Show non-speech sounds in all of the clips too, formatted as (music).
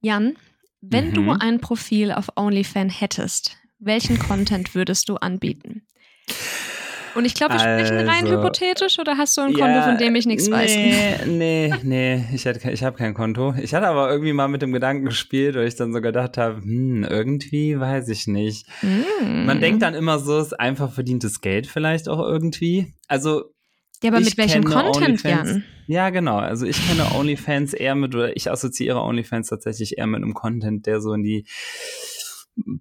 Jan, wenn Mhm. du ein Profil auf OnlyFans hättest, welchen Content würdest du anbieten? Und ich glaube, wir sprechen rein Also- hypothetisch oder hast du ein Konto, von dem ich nichts weiß? nee, Nee, nee, ich, hatte ich habe kein Konto. Ich hatte aber irgendwie mal mit dem Gedanken gespielt, weil ich dann so gedacht habe, hm, irgendwie weiß ich nicht. Mm. Man denkt dann immer so, es ist einfach verdientes Geld vielleicht auch irgendwie. Also Ja, aber ich mit welchem Content, OnlyFans- Jan? Ja, genau. Also ich kenne OnlyFans eher mit, oder ich assoziiere OnlyFans tatsächlich eher mit einem Content, der so in die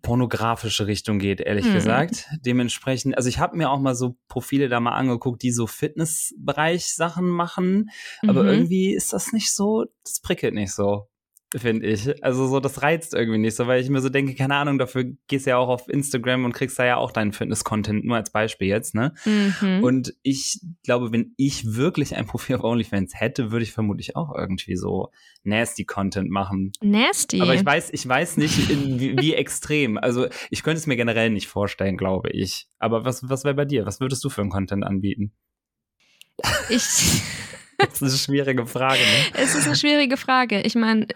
pornografische Richtung geht, ehrlich Mhm. gesagt. Dementsprechend, also ich habe mir auch mal so Profile da mal angeguckt, die so Fitnessbereich Sachen machen, aber Mhm. irgendwie ist das nicht so, das prickelt nicht so, finde ich. Also so, das reizt irgendwie nicht so, weil ich mir so denke, keine Ahnung, dafür gehst du ja auch auf Instagram und kriegst da ja auch deinen Fitness-Content, nur als Beispiel jetzt, ne? Mhm. Und ich glaube, wenn ich wirklich ein Profil auf OnlyFans hätte, würde ich vermutlich auch irgendwie so nasty Content machen. Nasty. Aber ich weiß, ich weiß nicht, in, wie, wie extrem. Also ich könnte es mir generell nicht vorstellen, glaube ich. Aber was, was wäre bei dir? Was würdest du für einen Content anbieten? ich (laughs) Das ist eine schwierige Frage, ne? es ist eine schwierige Frage. Ich meine,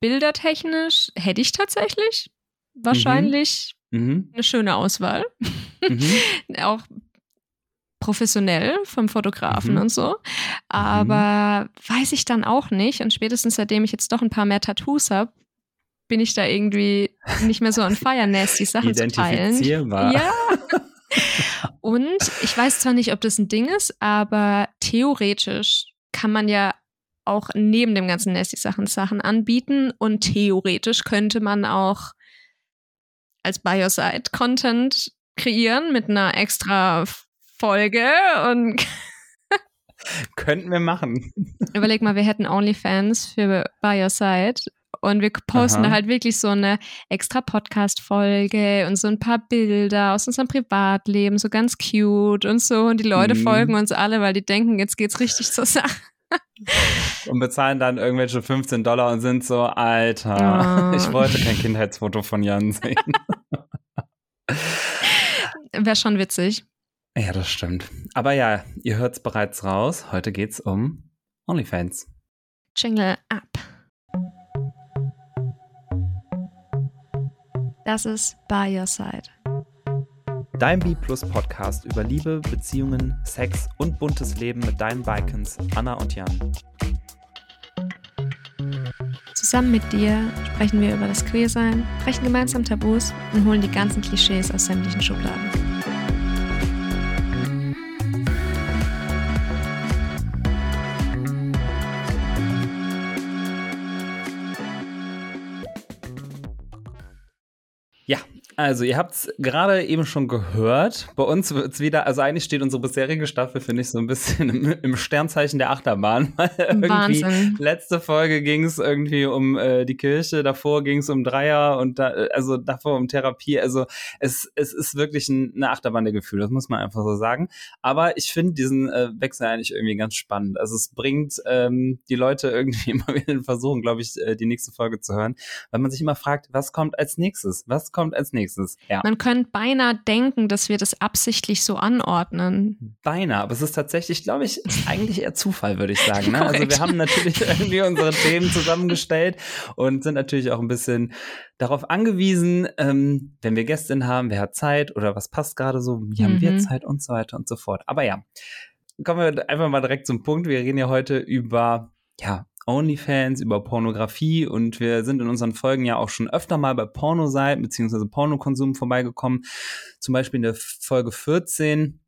bildertechnisch hätte ich tatsächlich wahrscheinlich Mhm. eine schöne Auswahl. Mhm. (laughs) Auch professionell vom Fotografen Mhm. und so. Aber weiß ich dann auch nicht. Und spätestens seitdem ich jetzt doch ein paar mehr Tattoos habe, bin ich da irgendwie nicht mehr so an Fire Nasty (laughs) Sachen zu teilen. Ja. Und ich weiß zwar nicht, ob das ein Ding ist, aber theoretisch kann man ja auch neben dem ganzen Nasty-Sachen Sachen anbieten und theoretisch könnte man auch als By Your Side Content kreieren mit einer extra Folge und Könnten wir machen. (laughs) überleg mal, wir hätten OnlyFans für By Your Side und wir posten Aha. da halt wirklich so eine extra Podcast-Folge und so ein paar Bilder aus unserem Privatleben, so ganz cute und so. Und die Leute Mhm. folgen uns alle, weil die denken, jetzt geht's richtig zur Sache. Und bezahlen dann irgendwelche 15 Dollar und sind so, Alter, Oh. ich wollte kein Kindheitsfoto von Jan sehen. Wäre schon witzig. Ja, das stimmt. Aber ja, ihr hört es bereits raus. Heute geht's um OnlyFans. Jingle ab. Das ist By Your Side. Dein B Plus Podcast über Liebe, Beziehungen, Sex und buntes Leben mit deinen Bikens Anna und Jan. Zusammen mit dir sprechen wir über das Queersein, brechen gemeinsam Tabus und holen die ganzen Klischees aus sämtlichen Schubladen. Also ihr habt es gerade eben schon gehört. Bei uns wird es wieder, also eigentlich steht unsere bisherige Staffel, finde ich, so ein bisschen (laughs) im, im Sternzeichen der Achterbahn. (laughs) Wahnsinn. letzte Folge ging es irgendwie um äh, die Kirche, davor ging es um Dreier und da, äh, also davor um Therapie. Also es, es ist wirklich ein, eine Achterbahn der Gefühle, das muss man einfach so sagen. Aber ich finde diesen äh, Wechsel eigentlich irgendwie ganz spannend. Also es bringt ähm, die Leute (laughs) irgendwie immer wieder in Versuchung, glaube ich, äh, die nächste Folge zu hören, weil man sich immer fragt, was kommt als nächstes? Was kommt als nächstes? Ja. Man könnte beinahe denken, dass wir das absichtlich so anordnen. Beinahe, aber es ist tatsächlich, glaube ich, (laughs) eigentlich eher Zufall, würde ich sagen. Ne? Also wir haben natürlich (laughs) irgendwie unsere Themen zusammengestellt und sind natürlich auch ein bisschen darauf angewiesen, ähm, wenn wir Gästin haben, wer hat Zeit oder was passt gerade so, wie haben wir Mhm. Zeit und so weiter und so fort. Aber ja, kommen wir einfach mal direkt zum Punkt. Wir reden ja heute über, ja, OnlyFans, über Pornografie und wir sind in unseren Folgen ja auch schon öfter mal bei Pornoseiten beziehungsweise Pornokonsum vorbeigekommen. Zum Beispiel in der Folge 14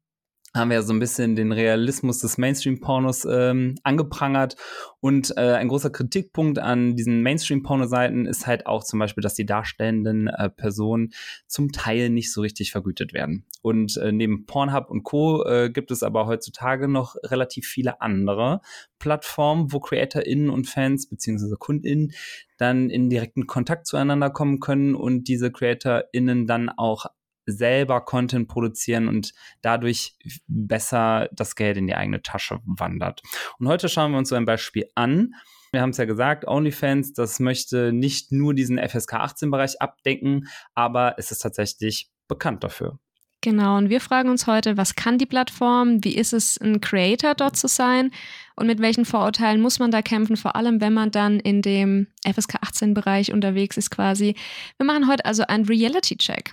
haben wir ja so ein bisschen den Realismus des Mainstream-Pornos ähm, angeprangert. Und äh, ein großer Kritikpunkt an diesen Mainstream-Porno-Seiten ist halt auch zum Beispiel, dass die darstellenden äh, Personen zum Teil nicht so richtig vergütet werden. Und äh, neben Pornhub und Co. Äh, gibt es aber heutzutage noch relativ viele andere Plattformen, wo CreatorInnen und Fans beziehungsweise KundInnen dann in direkten Kontakt zueinander kommen können und diese CreatorInnen dann auch selber Content produzieren und dadurch besser das Geld in die eigene Tasche wandert. Und heute schauen wir uns so ein Beispiel an. Wir haben es ja gesagt, OnlyFans, das möchte nicht nur diesen FSK 18-Bereich abdecken, aber es ist tatsächlich bekannt dafür. Genau, und wir fragen uns heute, was kann die Plattform? Wie ist es, ein Creator dort zu sein? Und mit welchen Vorurteilen muss man da kämpfen, vor allem wenn man dann in dem FSK 18-Bereich unterwegs ist quasi. Wir machen heute also einen Reality-Check.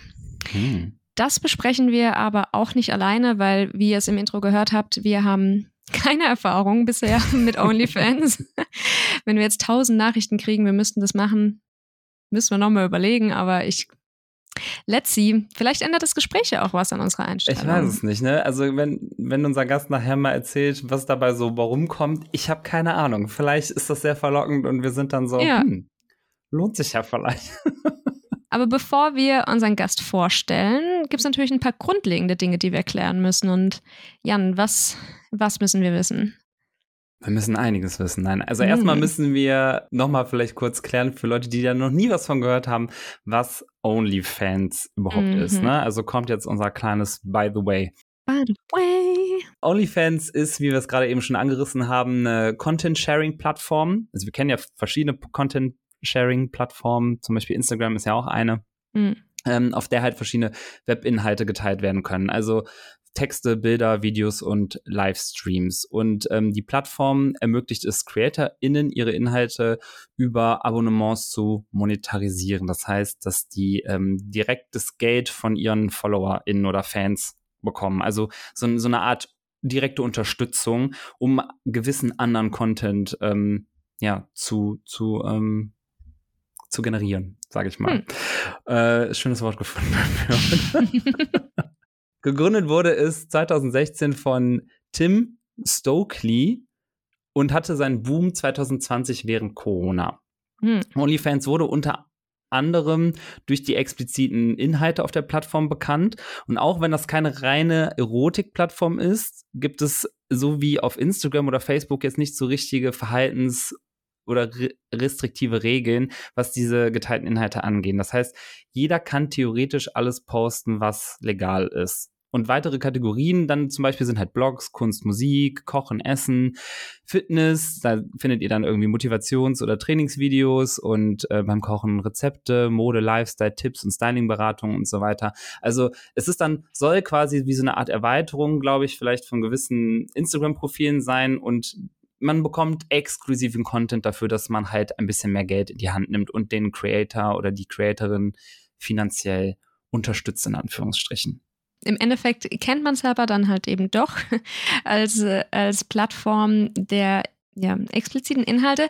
Hm. Das besprechen wir aber auch nicht alleine, weil, wie ihr es im Intro gehört habt, wir haben (laughs) keine Erfahrung bisher (laughs) mit OnlyFans. (laughs) wenn wir jetzt tausend Nachrichten kriegen, wir müssten das machen, müssen wir nochmal überlegen, aber ich Let's see. Vielleicht ändert das Gespräch ja auch was an unserer Einstellung. Ich weiß es nicht, ne? Also wenn, wenn unser Gast nachher mal erzählt, was dabei so warum kommt, ich habe keine Ahnung. Vielleicht ist das sehr verlockend und wir sind dann so, ja. hm, lohnt sich ja vielleicht. Aber bevor wir unseren Gast vorstellen, gibt es natürlich ein paar grundlegende Dinge, die wir klären müssen. Und Jan, was, was müssen wir wissen? Wir müssen einiges wissen. Nein, also mhm. erstmal müssen wir nochmal vielleicht kurz klären für Leute, die da noch nie was von gehört haben, was OnlyFans überhaupt mhm. ist. Ne? Also kommt jetzt unser kleines By the Way. By the way. OnlyFans ist, wie wir es gerade eben schon angerissen haben, eine Content-Sharing-Plattform. Also wir kennen ja verschiedene Content-Sharing-Plattformen, zum Beispiel Instagram ist ja auch eine. Mhm. Ähm, auf der halt verschiedene Webinhalte geteilt werden können. Also Texte, Bilder, Videos und Livestreams. Und ähm, die Plattform ermöglicht es CreatorInnen, ihre Inhalte über Abonnements zu monetarisieren. Das heißt, dass die ähm, direktes Geld von ihren FollowerInnen oder Fans bekommen. Also so, so eine Art direkte Unterstützung, um gewissen anderen Content ähm, ja, zu, zu, ähm, zu generieren, sage ich mal. Hm. Äh, schönes Wort gefunden. (laughs) Gegründet wurde es 2016 von Tim Stokely und hatte seinen Boom 2020 während Corona. Hm. OnlyFans wurde unter anderem durch die expliziten Inhalte auf der Plattform bekannt. Und auch wenn das keine reine Erotik-Plattform ist, gibt es so wie auf Instagram oder Facebook jetzt nicht so richtige Verhaltens- oder restriktive Regeln, was diese geteilten Inhalte angehen. Das heißt, jeder kann theoretisch alles posten, was legal ist. Und weitere Kategorien dann zum Beispiel sind halt Blogs, Kunst, Musik, Kochen, Essen, Fitness. Da findet ihr dann irgendwie Motivations- oder Trainingsvideos und äh, beim Kochen Rezepte, Mode, Lifestyle, Tipps und Stylingberatung und so weiter. Also es ist dann, soll quasi wie so eine Art Erweiterung, glaube ich, vielleicht von gewissen Instagram-Profilen sein und man bekommt exklusiven Content dafür, dass man halt ein bisschen mehr Geld in die Hand nimmt und den Creator oder die Creatorin finanziell unterstützt, in Anführungsstrichen im Endeffekt kennt man es aber dann halt eben doch (laughs) als, als Plattform der ja, expliziten Inhalte.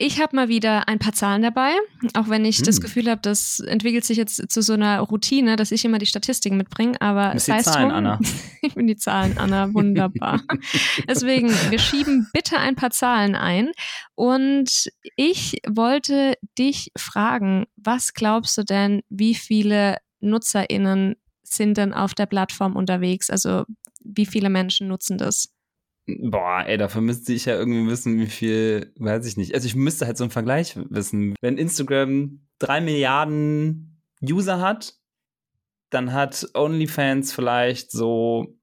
Ich habe mal wieder ein paar Zahlen dabei, auch wenn ich hm. das Gefühl habe, das entwickelt sich jetzt zu so einer Routine, dass ich immer die Statistiken mitbringe. Aber es heißt Zahlen, Anna. (laughs) ich bin die Zahlen, Anna, wunderbar. (laughs) Deswegen, wir schieben bitte ein paar Zahlen ein. Und ich wollte dich fragen, was glaubst du denn, wie viele NutzerInnen sind denn auf der Plattform unterwegs? Also wie viele Menschen nutzen das? Boah, ey, dafür müsste ich ja irgendwie wissen, wie viel, weiß ich nicht. Also ich müsste halt so einen Vergleich wissen. Wenn Instagram drei Milliarden User hat, dann hat OnlyFans vielleicht so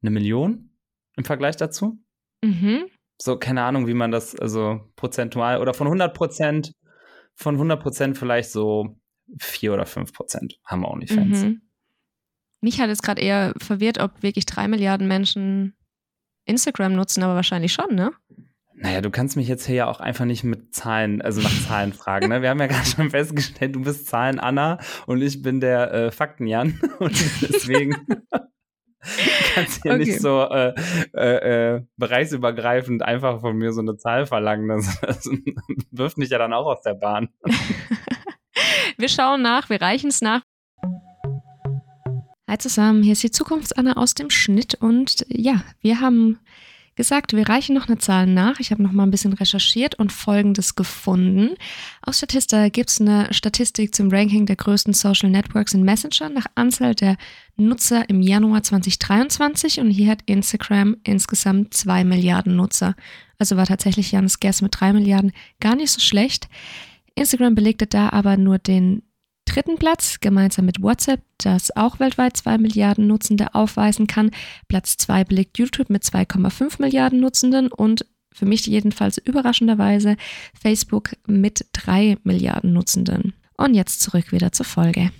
eine Million im Vergleich dazu. Mhm. So, keine Ahnung, wie man das, also prozentual oder von 100 Prozent, von 100 Prozent vielleicht so vier oder fünf Prozent haben OnlyFans. Mhm. Mich hat jetzt gerade eher verwirrt, ob wirklich drei Milliarden Menschen Instagram nutzen, aber wahrscheinlich schon, ne? Naja, du kannst mich jetzt hier ja auch einfach nicht mit Zahlen, also nach Zahlen fragen. Ne? Wir haben ja gerade schon festgestellt, du bist Zahlen Anna und ich bin der äh, Fakten Jan. (laughs) Und deswegen (laughs) kannst du hier okay. nicht so äh, äh, äh, bereichsübergreifend einfach von mir so eine Zahl verlangen. Das, das wirft mich ja dann auch aus der Bahn. (laughs) Wir schauen nach, wir reichen es nach. Hi zusammen, hier ist die Zukunftsanna aus dem Schnitt und ja, wir haben gesagt, wir reichen noch eine Zahl nach. Ich habe noch mal ein bisschen recherchiert und Folgendes gefunden. Aus Statista gibt es eine Statistik zum Ranking der größten Social Networks in Messenger nach Anzahl der Nutzer im Januar 2023 und hier hat Instagram insgesamt zwei Milliarden Nutzer. Also war tatsächlich Janis Guess mit drei Milliarden gar nicht so schlecht. Instagram belegte da aber nur den dritten Platz, gemeinsam mit WhatsApp, das auch weltweit 2 Milliarden Nutzende aufweisen kann. Platz 2 belegt YouTube mit 2,5 Milliarden Nutzenden und für mich jedenfalls überraschenderweise Facebook mit 3 Milliarden Nutzenden. Und jetzt zurück wieder zur Folge.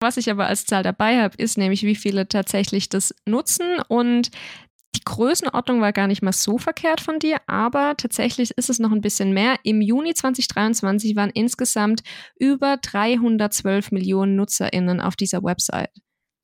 Was ich aber als Zahl dabei habe, ist nämlich, wie viele tatsächlich das nutzen. Und die Größenordnung war gar nicht mal so verkehrt von dir, aber tatsächlich ist es noch ein bisschen mehr. Im Juni 2023 waren insgesamt über 312 Millionen NutzerInnen auf dieser Website,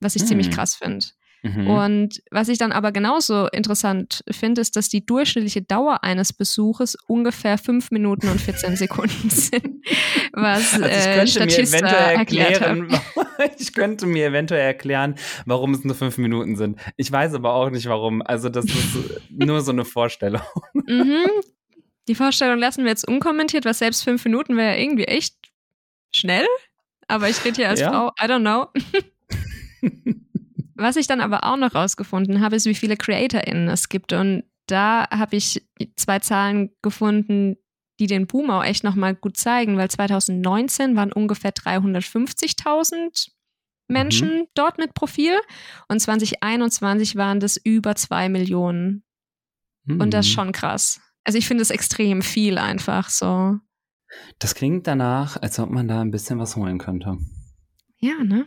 was ich hm. ziemlich krass finde. Mhm. Und was ich dann aber genauso interessant finde, ist, dass die durchschnittliche Dauer eines Besuches ungefähr 5 Minuten und 14 Sekunden (laughs) sind. Was also ich äh, könnte mir eventuell erklären, (laughs) ich könnte mir eventuell erklären, warum es nur 5 Minuten sind. Ich weiß aber auch nicht warum. Also das ist (laughs) nur so eine Vorstellung. Mhm. Die Vorstellung lassen wir jetzt unkommentiert, weil selbst 5 Minuten wäre ja irgendwie echt schnell. Aber ich rede hier als ja. Frau, I don't know. Was ich dann aber auch noch rausgefunden habe, ist, wie viele CreatorInnen es gibt. Und da habe ich zwei Zahlen gefunden, die den Boom auch echt nochmal gut zeigen, weil 2019 waren ungefähr 350.000 Menschen mhm. dort mit Profil und 2021 waren das über zwei Millionen. Mhm. Und das ist mhm. schon krass. Also ich finde es extrem viel einfach so. Das klingt danach, als ob man da ein bisschen was holen könnte. Ja, ne?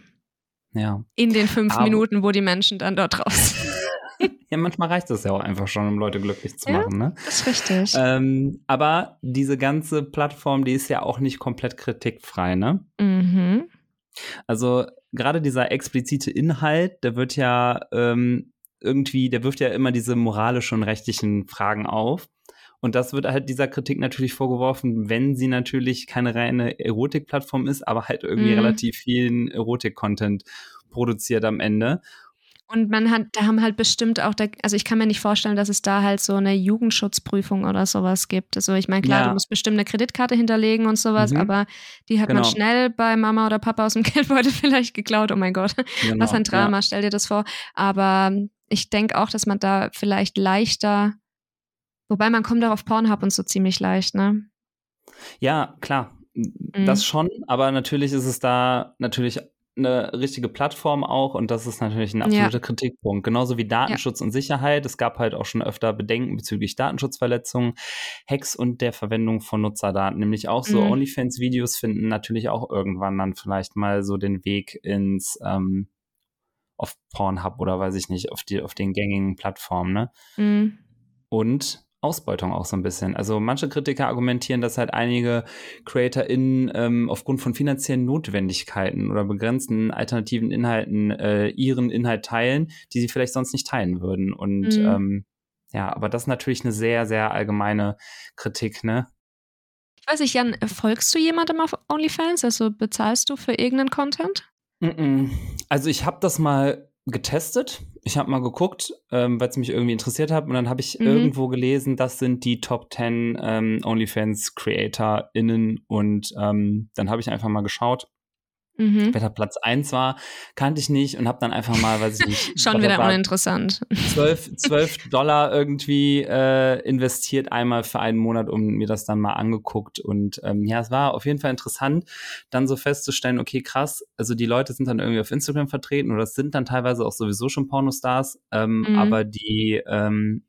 Ja. In den fünf Aber, Minuten, wo die Menschen dann dort (laughs) sind. ja, manchmal reicht es ja auch einfach schon, um Leute glücklich zu machen. Ja, ne? Das ist richtig. Ähm, aber diese ganze Plattform, die ist ja auch nicht komplett kritikfrei, ne? Mhm. Also gerade dieser explizite Inhalt, der wird ja ähm, irgendwie, der wirft ja immer diese moralischen und rechtlichen Fragen auf. Und das wird halt dieser Kritik natürlich vorgeworfen, wenn sie natürlich keine reine Erotik-Plattform ist, aber halt irgendwie mhm. relativ vielen Erotik-Content produziert am Ende. Und man hat, da haben halt bestimmt auch, da, also ich kann mir nicht vorstellen, dass es da halt so eine Jugendschutzprüfung oder sowas gibt. Also ich meine, klar, ja. du musst bestimmt eine Kreditkarte hinterlegen und sowas, mhm. aber die hat genau. man schnell bei Mama oder Papa aus dem (laughs) Geldbeutel vielleicht geklaut. Oh mein Gott, genau. was ein Drama, ja. stell dir das vor. Aber ich denke auch, dass man da vielleicht leichter Wobei man kommt auch auf Pornhub und so ziemlich leicht, ne? Ja, klar. Mhm. Das schon, aber natürlich ist es da natürlich eine richtige Plattform auch und das ist natürlich ein absoluter ja. Kritikpunkt. Genauso wie Datenschutz ja. und Sicherheit. Es gab halt auch schon öfter Bedenken bezüglich Datenschutzverletzungen, Hacks und der Verwendung von Nutzerdaten. Nämlich auch so mhm. OnlyFans-Videos finden natürlich auch irgendwann dann vielleicht mal so den Weg ins ähm, auf Pornhub oder weiß ich nicht, auf die, auf den gängigen Plattformen, ne? Mhm. Und Ausbeutung auch so ein bisschen. Also manche Kritiker argumentieren, dass halt einige CreatorInnen ähm, aufgrund von finanziellen Notwendigkeiten oder begrenzten alternativen Inhalten äh, ihren Inhalt teilen, die sie vielleicht sonst nicht teilen würden. Und mhm. ähm, ja, aber das ist natürlich eine sehr, sehr allgemeine Kritik, ne? Ich weiß nicht, Jan, folgst du jemandem auf OnlyFans? Also bezahlst du für irgendeinen Content? Also ich habe das mal getestet. Ich habe mal geguckt, ähm, weil es mich irgendwie interessiert hat. Und dann habe ich mhm. irgendwo gelesen, das sind die Top 10 ähm, OnlyFans-CreatorInnen. Und ähm, dann habe ich einfach mal geschaut. Mhm. Wer da Platz 1 war, kannte ich nicht und habe dann einfach mal, weiß ich nicht. (laughs) Schon wieder uninteressant. 12, 12 (laughs) Dollar irgendwie äh, investiert, einmal für einen Monat, um mir das dann mal angeguckt. Und ähm, ja, es war auf jeden Fall interessant, dann so festzustellen, okay, krass, also die Leute sind dann irgendwie auf Instagram vertreten oder es sind dann teilweise auch sowieso schon Pornostars, ähm, mhm. aber die ähm,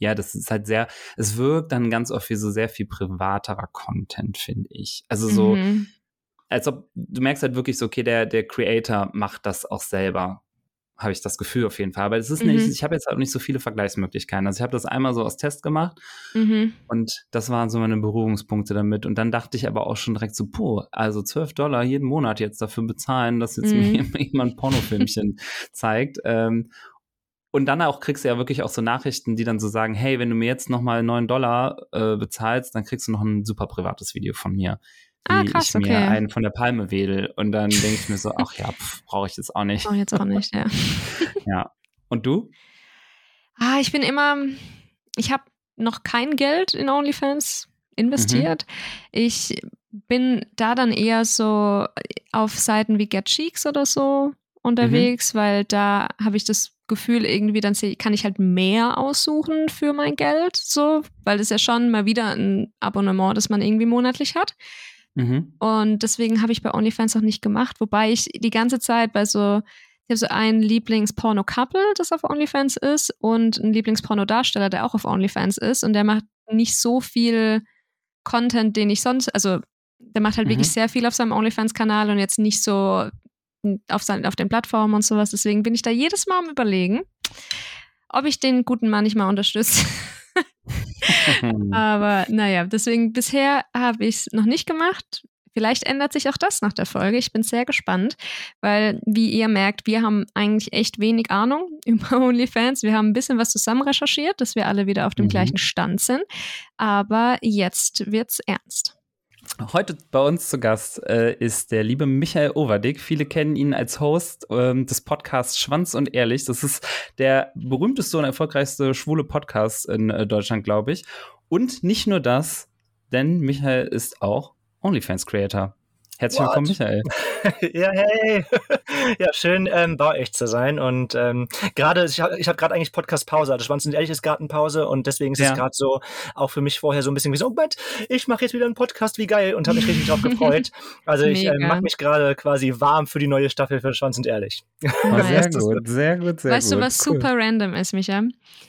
ja, das ist halt sehr, es wirkt dann ganz oft wie so sehr viel privaterer Content, finde ich. Also so, mhm als ob du merkst halt wirklich so, okay, der, der Creator macht das auch selber. Habe ich das Gefühl auf jeden Fall. Aber es ist mhm. nicht, ich habe jetzt auch nicht so viele Vergleichsmöglichkeiten. Also ich habe das einmal so aus Test gemacht mhm. und das waren so meine Berührungspunkte damit. Und dann dachte ich aber auch schon direkt so, boah, also 12 Dollar jeden Monat jetzt dafür bezahlen, dass jetzt mhm. mir (laughs) jemand ein Pornofilmchen zeigt. Ähm, und dann auch kriegst du ja wirklich auch so Nachrichten, die dann so sagen, hey, wenn du mir jetzt nochmal 9 Dollar äh, bezahlst, dann kriegst du noch ein super privates Video von mir ah, krass, ich mir okay. einen von der Palme wedel. Und dann denke ich mir so, ach ja, brauche ich jetzt auch nicht. Brauche ich jetzt auch (laughs) nicht, ja. ja. Und du? Ah, ich bin immer, ich habe noch kein Geld in OnlyFans investiert. Mhm. Ich bin da dann eher so auf Seiten wie Get Cheeks oder so unterwegs, mhm. weil da habe ich das Gefühl, irgendwie dann kann ich halt mehr aussuchen für mein Geld, so, weil das ja schon mal wieder ein Abonnement, das man irgendwie monatlich hat. Mhm. Und deswegen habe ich bei OnlyFans noch nicht gemacht, wobei ich die ganze Zeit bei so, ich habe so ein Lieblingsporno-Couple, das auf OnlyFans ist, und ein Lieblingsporno-Darsteller, der auch auf OnlyFans ist, und der macht nicht so viel Content, den ich sonst, also der macht halt mhm. wirklich sehr viel auf seinem OnlyFans-Kanal und jetzt nicht so auf, sein, auf den Plattformen und sowas. Deswegen bin ich da jedes Mal am Überlegen, ob ich den guten Mann nicht mal unterstütze. (laughs) (laughs) Aber naja, deswegen bisher habe ich es noch nicht gemacht. Vielleicht ändert sich auch das nach der Folge. Ich bin sehr gespannt, weil, wie ihr merkt, wir haben eigentlich echt wenig Ahnung (laughs) über OnlyFans. Wir haben ein bisschen was zusammen recherchiert, dass wir alle wieder auf dem mhm. gleichen Stand sind. Aber jetzt wird's ernst. Heute bei uns zu Gast äh, ist der liebe Michael Overdick. Viele kennen ihn als Host ähm, des Podcasts Schwanz und Ehrlich. Das ist der berühmteste und erfolgreichste schwule Podcast in äh, Deutschland, glaube ich. Und nicht nur das, denn Michael ist auch OnlyFans-Creator. Herzlich What? willkommen, Michael. (laughs) ja, hey. (laughs) ja, schön ähm, bei euch zu sein. Und ähm, gerade, ich habe ich hab gerade eigentlich Podcast-Pause. Also Schwanz und Ehrlich ist gerade Pause und deswegen ist ja. es gerade so, auch für mich vorher so ein bisschen wie so, oh Gott, ich mache jetzt wieder einen Podcast, wie geil. Und habe mich richtig drauf gefreut. (laughs) Also ich äh, mache mich gerade quasi warm für die neue Staffel für Schwanz und Ehrlich. Oh, sehr gut, sehr gut, sehr weißt gut. Weißt du, was cool. super random ist, Micha?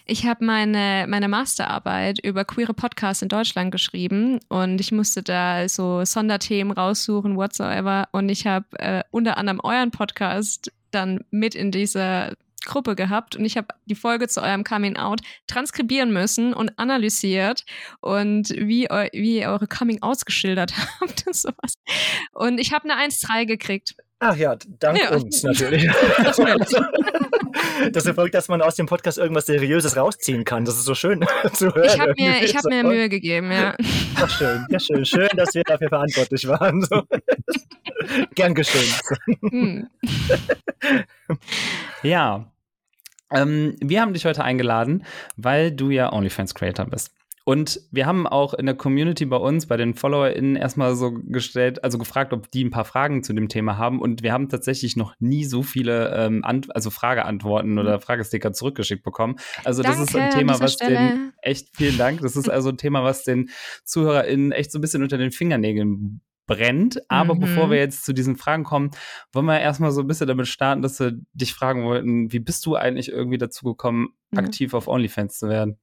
Ich habe meine, meine Masterarbeit über queere Podcasts in Deutschland geschrieben und ich musste da so Sonderthemen raussuchen, whatsoever. Und ich habe äh, unter anderem euren Podcast dann mit in dieser Gruppe gehabt und ich habe die Folge zu eurem Coming Out transkribieren müssen und analysiert und wie, eu wie ihr eure Coming Outs geschildert (laughs) habt und sowas. Und ich habe eine 1-3 gekriegt. Ach ja, dank ja. uns natürlich. (laughs) (laughs) das erfolgt, dass man aus dem Podcast irgendwas Seriöses rausziehen kann. Das ist so schön (laughs) zu hören. Ich habe mir, hab mir Mühe gegeben, ja. Ach, schön, ja schön. Schön, dass wir dafür verantwortlich waren. So. (laughs) Gern geschehen. Hm. Ja. Ähm, wir haben dich heute eingeladen, weil du ja OnlyFans-Creator bist. Und wir haben auch in der Community bei uns, bei den FollowerInnen, erstmal so gestellt, also gefragt, ob die ein paar Fragen zu dem Thema haben. Und wir haben tatsächlich noch nie so viele ähm, also Frageantworten oder mhm. Fragesticker zurückgeschickt bekommen. Also, Danke, das ist ein Thema, was Stelle. den echt vielen Dank. Das ist also ein Thema, was den ZuhörerInnen echt so ein bisschen unter den Fingernägeln brennt. Aber mhm. bevor wir jetzt zu diesen Fragen kommen, wollen wir erstmal so ein bisschen damit starten, dass wir dich fragen wollten, wie bist du eigentlich irgendwie dazu gekommen, mhm. aktiv auf OnlyFans zu werden?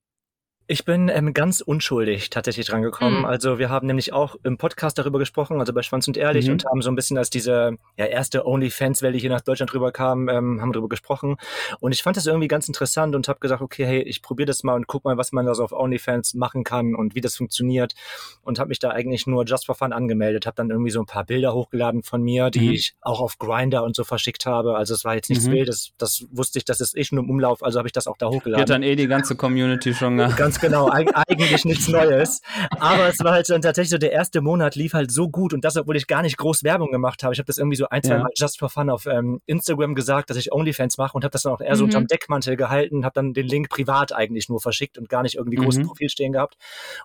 Ich bin ähm, ganz unschuldig tatsächlich drangekommen. Mhm. Also wir haben nämlich auch im Podcast darüber gesprochen, also bei Schwanz und Ehrlich, mhm. und haben so ein bisschen, als diese ja, erste OnlyFans-Welle hier nach Deutschland drüber kam, ähm, haben darüber gesprochen. Und ich fand das irgendwie ganz interessant und habe gesagt, okay, hey, ich probiere das mal und guck mal, was man da so auf OnlyFans machen kann und wie das funktioniert. Und habe mich da eigentlich nur just for fun angemeldet, habe dann irgendwie so ein paar Bilder hochgeladen von mir, die mhm. ich auch auf Grinder und so verschickt habe. Also es war jetzt nichts mhm. Wildes, das wusste ich, das ist eh schon im Umlauf, also habe ich das auch da hochgeladen. Wird dann eh die ganze Community schon. Ganz Ganz genau, eigentlich nichts Neues. Aber es war halt dann tatsächlich so, der erste Monat lief halt so gut und das, obwohl ich gar nicht groß Werbung gemacht habe. Ich habe das irgendwie so ein, zwei ja. Mal just for fun auf ähm, Instagram gesagt, dass ich OnlyFans mache und habe das dann auch eher so mhm. unterm Deckmantel gehalten, habe dann den Link privat eigentlich nur verschickt und gar nicht irgendwie großes mhm. Profil stehen gehabt.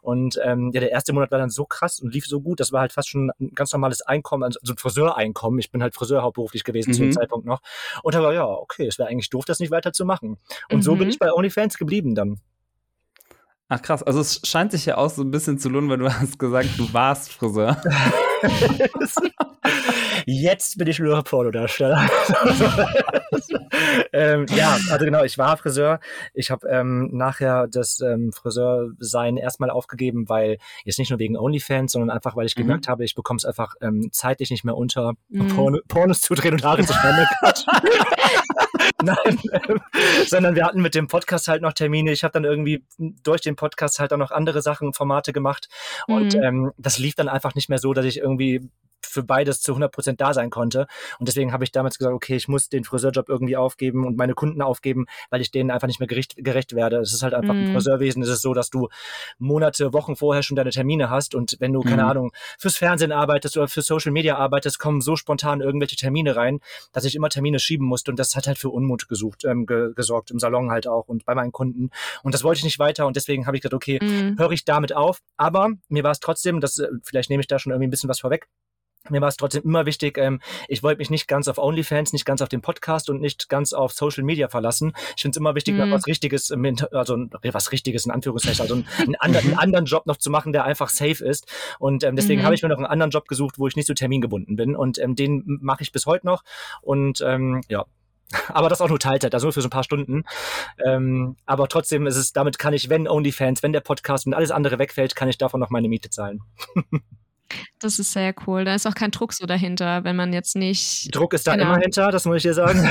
Und ähm, ja, der erste Monat war dann so krass und lief so gut, das war halt fast schon ein ganz normales Einkommen, also ein Friseureinkommen. Ich bin halt Friseur hauptberuflich gewesen mhm. zu dem mhm. Zeitpunkt noch. Und da war ja, okay, es wäre eigentlich doof, das nicht weiter zu machen. Und so bin mhm. ich bei OnlyFans geblieben dann. Ach krass, also es scheint sich ja auch so ein bisschen zu lohnen, weil du (laughs) hast gesagt, du warst Friseur. (laughs) Jetzt bin ich nur Pornodarsteller. (laughs) ähm, ja, also genau, ich war Friseur. Ich habe ähm, nachher das ähm, Friseursein erstmal aufgegeben, weil jetzt nicht nur wegen OnlyFans, sondern einfach, weil ich mhm. gemerkt habe, ich bekomme es einfach ähm, zeitlich nicht mehr unter, mhm. Porno, Pornos zu drehen und Haare zu schneiden. Nein, ähm, sondern wir hatten mit dem Podcast halt noch Termine. Ich habe dann irgendwie durch den Podcast halt auch noch andere Sachen, Formate gemacht. Und mhm. ähm, das lief dann einfach nicht mehr so, dass ich irgendwie für beides zu 100 Prozent da sein konnte. Und deswegen habe ich damals gesagt, okay, ich muss den Friseurjob irgendwie aufgeben und meine Kunden aufgeben, weil ich denen einfach nicht mehr gerecht, gerecht werde. Es ist halt einfach mm. im mhm. Friseurwesen ist es so, dass du Monate, Wochen vorher schon deine Termine hast und wenn du, keine mm. Ahnung, fürs Fernsehen arbeitest oder für Social Media arbeitest, kommen so spontan irgendwelche Termine rein, dass ich immer Termine schieben musste und das hat halt für Unmut gesucht, ähm, ge gesorgt, im Salon halt auch und bei meinen Kunden. Und das wollte ich nicht weiter und deswegen habe ich gesagt, okay, mm. höre ich damit auf. Aber mir war es trotzdem, das, äh, vielleicht nehme ich da schon irgendwie ein bisschen was vorweg, mir war es trotzdem immer wichtig, ähm, ich wollte mich nicht ganz auf OnlyFans, nicht ganz auf den Podcast und nicht ganz auf Social Media verlassen. Ich finde es immer wichtig, mhm. was Richtiges, also was Richtiges in Anführungszeichen, also einen, anderen, einen anderen Job noch zu machen, der einfach safe ist. Und ähm, deswegen mhm. habe ich mir noch einen anderen Job gesucht, wo ich nicht so termingebunden bin. Und ähm, den mache ich bis heute noch. Und ähm, ja, (laughs) aber das auch nur Teilzeit, also nur für so ein paar Stunden. Ähm, aber trotzdem ist es, damit kann ich, wenn OnlyFans, wenn der Podcast und alles andere wegfällt, kann ich davon noch meine Miete zahlen. (laughs) Das ist sehr cool. Da ist auch kein Druck so dahinter, wenn man jetzt nicht. Druck ist da genau. immer hinter, das muss ich dir sagen. (laughs)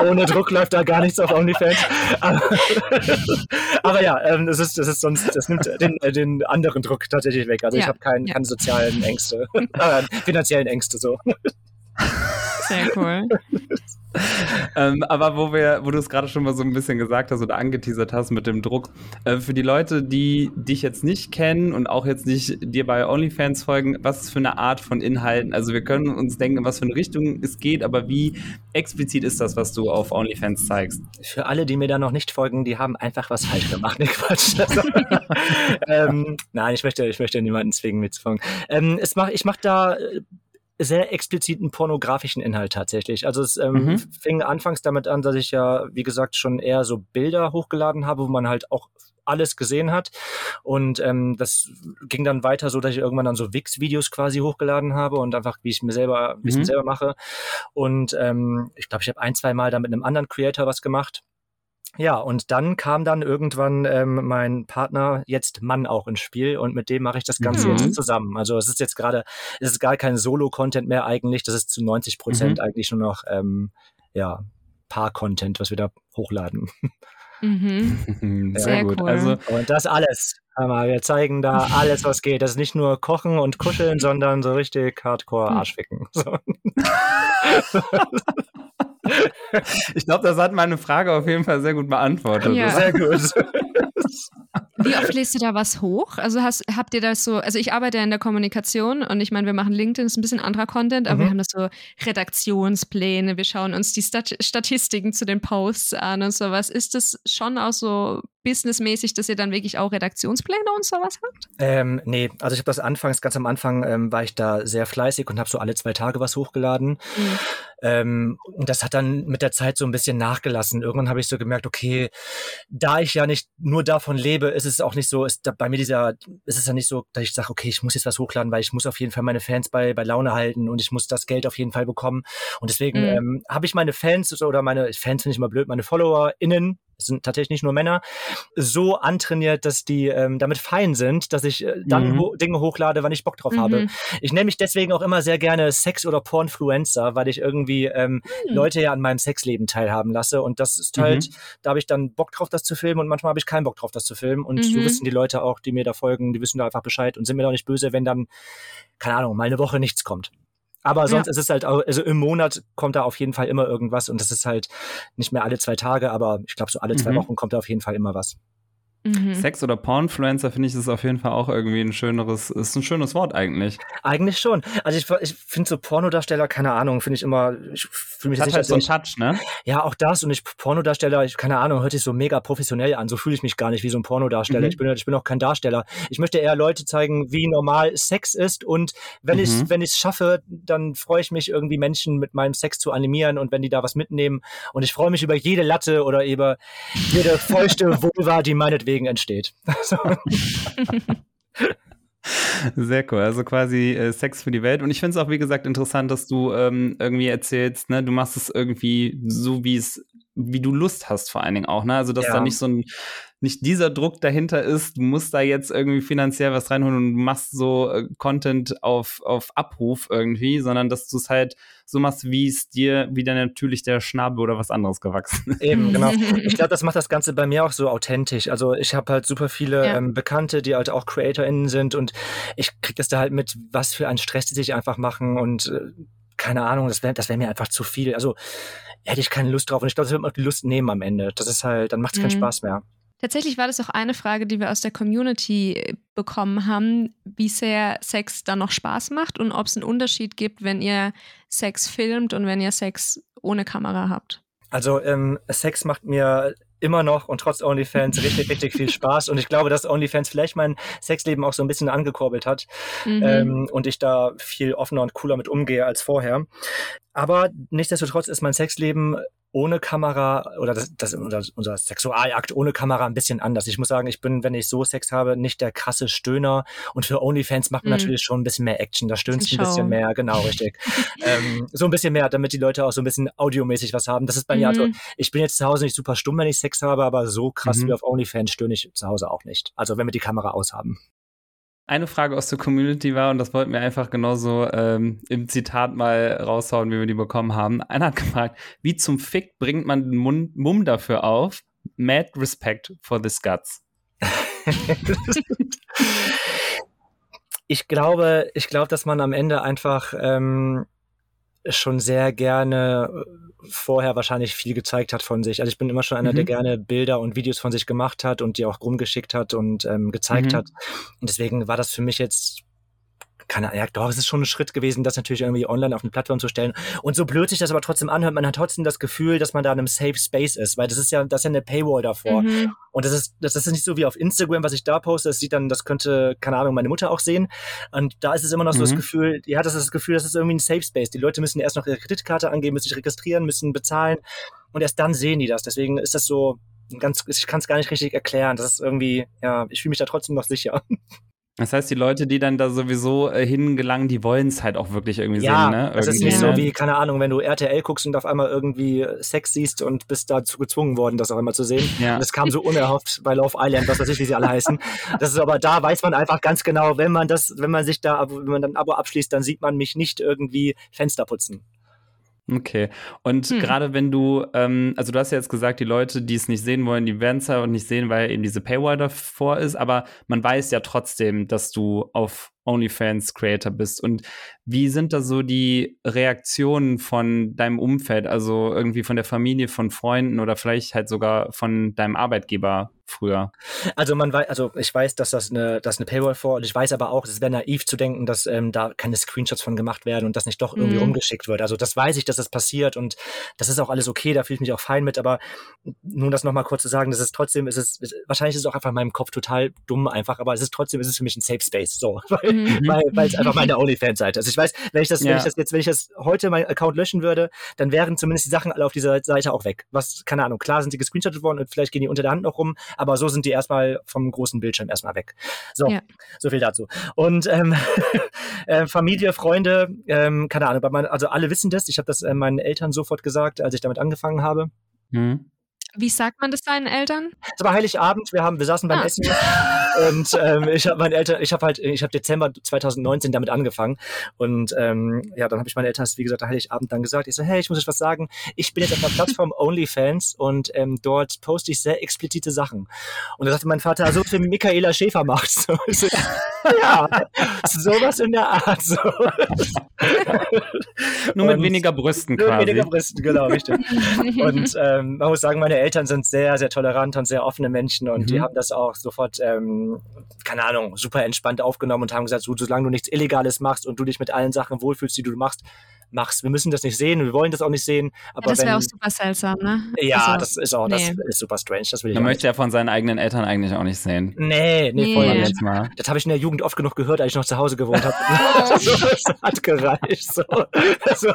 (laughs) Ohne Druck läuft da gar nichts auf OnlyFans. Aber, (laughs) aber ja, ähm, das ist, das ist sonst, das nimmt den, äh, den anderen Druck tatsächlich weg. Also ja. ich habe kein, ja. keine sozialen Ängste, äh, finanziellen Ängste so. Sehr cool. (laughs) ähm, aber wo wir, wo du es gerade schon mal so ein bisschen gesagt hast oder angeteasert hast mit dem Druck, äh, für die Leute, die dich jetzt nicht kennen und auch jetzt nicht dir bei OnlyFans folgen, was für eine Art von Inhalten? Also wir können uns denken, was für eine Richtung es geht, aber wie explizit ist das, was du auf OnlyFans zeigst? Für alle, die mir da noch nicht folgen, die haben einfach was falsch gemacht. (laughs) Nee, Quatsch. (laughs) ähm, nein, ich möchte, ich möchte niemanden zwingen mitzufolgen. Ähm, es mach, ich mache da äh, sehr expliziten pornografischen Inhalt tatsächlich. Also es ähm, mhm. fing anfangs damit an, dass ich ja, wie gesagt, schon eher so Bilder hochgeladen habe, wo man halt auch alles gesehen hat. Und ähm, das ging dann weiter so, dass ich irgendwann dann so Wix-Videos quasi hochgeladen habe und einfach, wie ich mir selber, wie ich mhm. selber mache. Und ähm, ich glaube, ich habe ein, zwei Mal da mit einem anderen Creator was gemacht. Ja, und dann kam dann irgendwann ähm, mein Partner, jetzt Mann, auch ins Spiel und mit dem mache ich das Ganze mhm. jetzt zusammen. Also es ist jetzt gerade, es ist gar kein Solo-Content mehr eigentlich, das ist zu 90 Prozent mhm. eigentlich nur noch ähm, ja, Paar-Content, was wir da hochladen. Mhm. (laughs) Sehr gut. Cool. Also, und das alles. Wir zeigen da alles, was geht. Das ist nicht nur Kochen und Kuscheln, sondern so richtig Hardcore hm. Arschficken. So. (laughs) (laughs) Ich glaube, das hat meine Frage auf jeden Fall sehr gut beantwortet. Ja. Sehr gut. (laughs) Wie oft lädst du da was hoch? Also hast, habt ihr das so, also ich arbeite ja in der Kommunikation und ich meine, wir machen LinkedIn, ist ein bisschen anderer Content, aber mhm. wir haben das so Redaktionspläne, wir schauen uns die Stat Statistiken zu den Posts an und sowas. Ist das schon auch so businessmäßig, dass ihr dann wirklich auch Redaktionspläne und sowas habt? Ähm, nee, also ich habe das anfangs, ganz am Anfang ähm, war ich da sehr fleißig und habe so alle zwei Tage was hochgeladen. Mhm. Ähm, und das hat dann mit der Zeit so ein bisschen nachgelassen. Irgendwann habe ich so gemerkt, okay, da ich ja nicht nur davon lebe, ist es auch nicht so, ist da, bei mir dieser, ist es ja nicht so, dass ich sage, okay, ich muss jetzt was hochladen, weil ich muss auf jeden Fall meine Fans bei, bei Laune halten und ich muss das Geld auf jeden Fall bekommen. Und deswegen mhm. ähm, habe ich meine Fans oder meine Fans finde ich immer blöd, meine FollowerInnen, es sind tatsächlich nicht nur Männer, so antrainiert, dass die ähm, damit fein sind, dass ich äh, dann mhm. ho Dinge hochlade, wann ich Bock drauf mhm. habe. Ich nenne mich deswegen auch immer sehr gerne Sex- oder Pornfluencer, weil ich irgendwie ähm, mhm. Leute ja an meinem Sexleben teilhaben lasse. Und das ist halt, mhm. da habe ich dann Bock drauf, das zu filmen und manchmal habe ich keinen Bock drauf, das zu filmen. Und so mhm. wissen die Leute auch, die mir da folgen, die wissen da einfach Bescheid und sind mir doch nicht böse, wenn dann, keine Ahnung, mal eine Woche nichts kommt. Aber sonst ja. ist es halt auch, also im Monat kommt da auf jeden Fall immer irgendwas und das ist halt nicht mehr alle zwei Tage, aber ich glaube, so alle zwei mhm. Wochen kommt da auf jeden Fall immer was. Mhm. Sex- oder Pornfluencer finde ich ist auf jeden Fall auch irgendwie ein schöneres, ist ein schönes Wort eigentlich. Eigentlich schon. Also ich, ich finde so Pornodarsteller, keine Ahnung, finde ich immer, ich fühle mich Hat nicht, halt so einen Touch, ne? Ja, auch das und ich Pornodarsteller, ich, keine Ahnung, hört sich so mega professionell an, so fühle ich mich gar nicht wie so ein Pornodarsteller. Mhm. Ich bin ich bin auch kein Darsteller. Ich möchte eher Leute zeigen, wie normal Sex ist und wenn mhm. ich wenn ich es schaffe, dann freue ich mich irgendwie Menschen mit meinem Sex zu animieren und wenn die da was mitnehmen und ich freue mich über jede Latte oder über jede feuchte (laughs) Vulva, die meinetwegen deswegen entsteht. (laughs) Sehr cool. Also quasi äh, Sex für die Welt. Und ich finde es auch, wie gesagt, interessant, dass du ähm, irgendwie erzählst, ne, du machst es irgendwie so, wie es, wie du Lust hast, vor allen Dingen auch, ne? Also, dass ja. da nicht so ein nicht dieser Druck dahinter ist, du musst da jetzt irgendwie finanziell was reinholen und machst so äh, Content auf, auf Abruf irgendwie, sondern dass du es halt so machst, wie es dir wieder natürlich der Schnabel oder was anderes gewachsen ist. Eben, genau. (laughs) Ich glaube, das macht das Ganze bei mir auch so authentisch. Also ich habe halt super viele ja. ähm, Bekannte, die halt auch CreatorInnen sind und ich kriege das da halt mit, was für einen Stress die sich einfach machen und äh, keine Ahnung, das wäre das wär mir einfach zu viel. Also hätte ich keine Lust drauf und ich glaube, das wird mir auch die Lust nehmen am Ende. Das ist halt, dann macht es keinen mhm. Spaß mehr. Tatsächlich war das auch eine Frage, die wir aus der Community äh, bekommen haben, wie sehr Sex dann noch Spaß macht und ob es einen Unterschied gibt, wenn ihr Sex filmt und wenn ihr Sex ohne Kamera habt. Also ähm, Sex macht mir immer noch und trotz OnlyFans richtig, richtig viel Spaß. Und ich glaube, dass OnlyFans vielleicht mein Sexleben auch so ein bisschen angekurbelt hat mhm. ähm, und ich da viel offener und cooler mit umgehe als vorher. Aber nichtsdestotrotz ist mein Sexleben ohne Kamera oder das, das oder unser Sexualakt ohne Kamera ein bisschen anders. Ich muss sagen, ich bin, wenn ich so Sex habe, nicht der krasse Stöhner. Und für OnlyFans macht man mm. natürlich schon ein bisschen mehr Action. Da stöhnst ein bisschen mehr, genau, richtig. (laughs) ähm, so ein bisschen mehr, damit die Leute auch so ein bisschen audiomäßig was haben. Das ist bei mir also, mhm. ich bin jetzt zu Hause nicht super stumm, wenn ich Sex habe, aber so krass mhm. wie auf OnlyFans stöhne ich zu Hause auch nicht. Also wenn wir die Kamera aushaben. Eine Frage aus der Community war, und das wollten wir einfach genauso ähm, im Zitat mal raushauen, wie wir die bekommen haben. Einer hat (laughs) gefragt, wie zum Fick bringt man den Mund, Mumm dafür auf? Mad respect for the guts. ich glaube, ich glaube, dass man am Ende einfach ähm, schon sehr gerne vorher wahrscheinlich viel gezeigt hat von sich. Also ich bin immer schon einer, mhm. der gerne Bilder und Videos von sich gemacht hat und die auch rumgeschickt hat und ähm, gezeigt mhm. hat. Und deswegen war das für mich jetzt keine Ahnung, ja, doch, es ist schon ein Schritt gewesen, das natürlich irgendwie online auf eine Plattform zu stellen. Und so blöd sich das aber trotzdem anhört, man hat trotzdem das Gefühl, dass man da in einem Safe Space ist, weil das ist ja, das ist ja eine Paywall davor. Mhm. Und das ist, das ist nicht so wie auf Instagram, was ich da poste, das sieht dann, das könnte, keine Ahnung, meine Mutter auch sehen. Und da ist es immer noch so mhm. das Gefühl, ja, das ist das Gefühl, das ist irgendwie ein Safe Space. Die Leute müssen erst noch ihre Kreditkarte angeben, müssen sich registrieren, müssen bezahlen. Und erst dann sehen die das. Deswegen ist das so, ganz, ich kann es gar nicht richtig erklären. Das ist irgendwie, ja, ich fühle mich da trotzdem noch sicher. Das heißt, die Leute, die dann da sowieso äh, hingelangen, die wollen es halt auch wirklich irgendwie ja, sehen, ne? Das ist nicht so wie, keine Ahnung, wenn du RTL guckst und auf einmal irgendwie Sex siehst und bist dazu gezwungen worden, das auch immer zu sehen. Ja. Und das kam so unerhofft bei Love Island, was weiß ich, wie sie alle heißen. Das ist aber da weiß man einfach ganz genau, wenn man das, wenn man sich da, wenn man dann ein Abo abschließt, dann sieht man mich nicht irgendwie Fenster putzen. Okay. Und hm. gerade wenn du, ähm, also du hast ja jetzt gesagt, die Leute, die es nicht sehen wollen, die werden es ja auch nicht sehen, weil eben diese Paywall davor ist, aber man weiß ja trotzdem, dass du auf OnlyFans Creator bist. Und wie sind da so die Reaktionen von deinem Umfeld, also irgendwie von der Familie, von Freunden oder vielleicht halt sogar von deinem Arbeitgeber früher? Also man weiß, also ich weiß, dass das eine, das eine Paywall vor und ich weiß aber auch, es wäre naiv zu denken, dass ähm, da keine Screenshots von gemacht werden und das nicht doch irgendwie mhm. umgeschickt wird. Also das weiß ich, dass das passiert und das ist auch alles okay, da fühle ich mich auch fein mit, aber nun das nochmal kurz zu sagen, das ist trotzdem, ist es, wahrscheinlich ist es auch einfach in meinem Kopf total dumm einfach, aber es ist trotzdem, ist es für mich ein Safe Space, so, (laughs) weil, mhm. weil, es einfach (laughs) meine OnlyFans-Seite ist. Ich weiß, wenn ich das, ja. wenn ich das jetzt, wenn ich das heute meinen Account löschen würde, dann wären zumindest die Sachen alle auf dieser Seite auch weg. Was, keine Ahnung, klar sind die gescreenshottet worden und vielleicht gehen die unter der Hand noch rum, aber so sind die erstmal vom großen Bildschirm erstmal weg. So, ja. so viel dazu. Und ähm, (laughs) äh, Familie, Freunde, ähm, keine Ahnung, mein, also alle wissen das. Ich habe das äh, meinen Eltern sofort gesagt, als ich damit angefangen habe. Mhm. Wie sagt man das deinen Eltern? Es war Heiligabend, wir haben, wir saßen beim ah. Essen und ähm, ich habe meine Eltern, ich habe halt, ich habe Dezember 2019 damit angefangen und ähm, ja, dann habe ich meine Eltern, wie gesagt, Heiligabend dann gesagt, ich so, hey, ich muss euch was sagen, ich bin jetzt auf der Plattform (laughs) OnlyFans und ähm, dort poste ich sehr explizite Sachen. Und da sagte mein Vater, so für Michaela Schäfer macht. So, (laughs) so, ja, sowas in der Art. So. nur mit und, weniger Brüsten nur quasi. Nur weniger Brüsten, genau, richtig. und ähm, man muss sagen, meine Eltern sind sehr, sehr tolerant und sehr offene Menschen und mhm. die haben das auch sofort, ähm, keine Ahnung, super entspannt aufgenommen und haben gesagt, so, solange du nichts Illegales machst und du dich mit allen Sachen wohlfühlst, die du machst, mach's. Wir müssen das nicht sehen, wir wollen das auch nicht sehen. Aber ja, das wäre auch super seltsam, ne? Ja, also, das ist auch, nee. das ist super strange. Das will ich Man möchte ja von seinen eigenen Eltern eigentlich auch nicht sehen. Nee, nee, nee. voll nee. jetzt mal. Das habe ich in der Jugend oft genug gehört, als ich noch zu Hause gewohnt habe. das (laughs) (laughs) hat gereicht. So. (laughs) Also,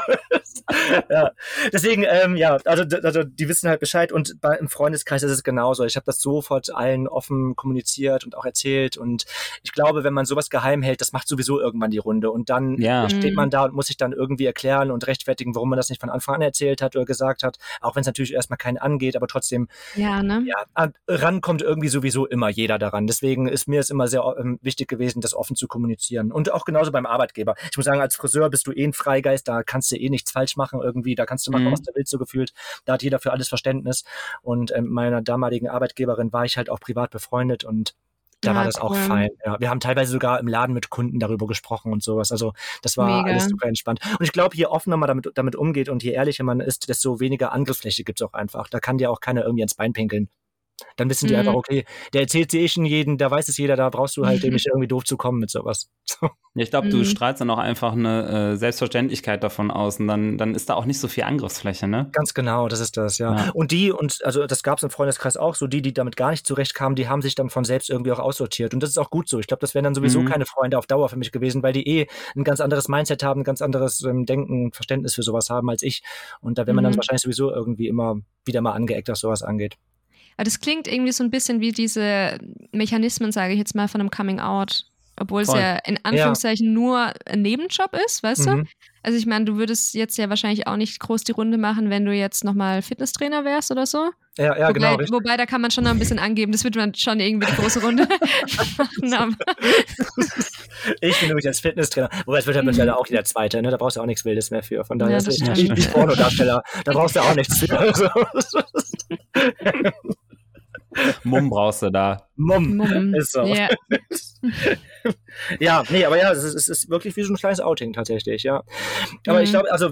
ja. Deswegen, ähm, ja, also, also die wissen halt Bescheid und bei, im Freundeskreis ist es genauso. Ich habe das sofort allen offen kommuniziert und auch erzählt und ich glaube, wenn man sowas geheim hält, das macht sowieso irgendwann die Runde und dann ja. steht man da und muss sich dann irgendwie erklären, erklären und rechtfertigen, warum man das nicht von Anfang an erzählt hat oder gesagt hat, auch wenn es natürlich erstmal keinen angeht, aber trotzdem ja, ne? ja, rankommt irgendwie sowieso immer jeder daran. Deswegen ist mir es immer sehr ähm, wichtig gewesen, das offen zu kommunizieren. Und auch genauso beim Arbeitgeber. Ich muss sagen, als Friseur bist du eh ein Freigeist, da kannst du eh nichts falsch machen irgendwie, da kannst du machen, mhm. was du willst, so gefühlt. Da hat jeder für alles Verständnis. Und ähm, meiner damaligen Arbeitgeberin war ich halt auch privat befreundet und da ja, war das cool. auch fein. Ja, wir haben teilweise sogar im Laden mit Kunden darüber gesprochen und sowas. Also das war Mega. alles super entspannt. Und ich glaube, je offener man damit, damit umgeht und je ehrlicher man ist, desto weniger Angriffsfläche gibt's auch einfach. Da kann dir auch keiner irgendwie ins Bein pinkeln. Dann wissen die mhm. einfach, okay, der erzählt sie eh schon jeden, da weiß es jeder, da brauchst du halt dem nicht irgendwie doof zu kommen mit sowas. (laughs) So. Ja, ich glaube, mhm. du strahlst dann auch einfach eine äh, Selbstverständlichkeit davon aus und dann, dann ist da auch nicht so viel Angriffsfläche, ne? Ganz genau, das ist das, ja. ja. Und die, und also das gab es im Freundeskreis auch, so die, die damit gar nicht zurechtkamen, die haben sich dann von selbst irgendwie auch aussortiert. Und das ist auch gut so. Ich glaube, das wären dann sowieso mhm. keine Freunde auf Dauer für mich gewesen, weil die eh ein ganz anderes Mindset haben, ein ganz anderes ähm, Denken, Verständnis für sowas haben als ich. Und da wäre man dann mhm. wahrscheinlich sowieso irgendwie immer wieder mal angeeckt, was sowas angeht. Aber das klingt irgendwie so ein bisschen wie diese Mechanismen, sage ich jetzt mal, von einem Coming Out Obwohl Voll. es ja in Anführungszeichen nur ein Nebenjob ist, weißt du? Mhm. Also ich meine, du würdest jetzt ja wahrscheinlich auch nicht groß die Runde machen, wenn du jetzt nochmal Fitnesstrainer wärst oder so. Ja, ja, wobei, genau. richtig. wobei, da kann man schon noch ein bisschen angeben, das wird man schon irgendwie die große Runde (laughs) machen. Ich bin nämlich als Fitnesstrainer. Wobei es wird ja mittlerweile auch jeder Zweite, ne? Da brauchst du auch nichts Wildes mehr für. Von daher Ja, ist das wie, wie Pornodarsteller. Da brauchst du auch nichts für. (laughs) (laughs) Mumm brauchst du da. Mumm. Mumm. Ist so. Ja. (laughs) Ja, nee, aber ja, es ist, es ist wirklich wie so ein kleines Outing tatsächlich, ja. Aber ich Mhm. glaube, also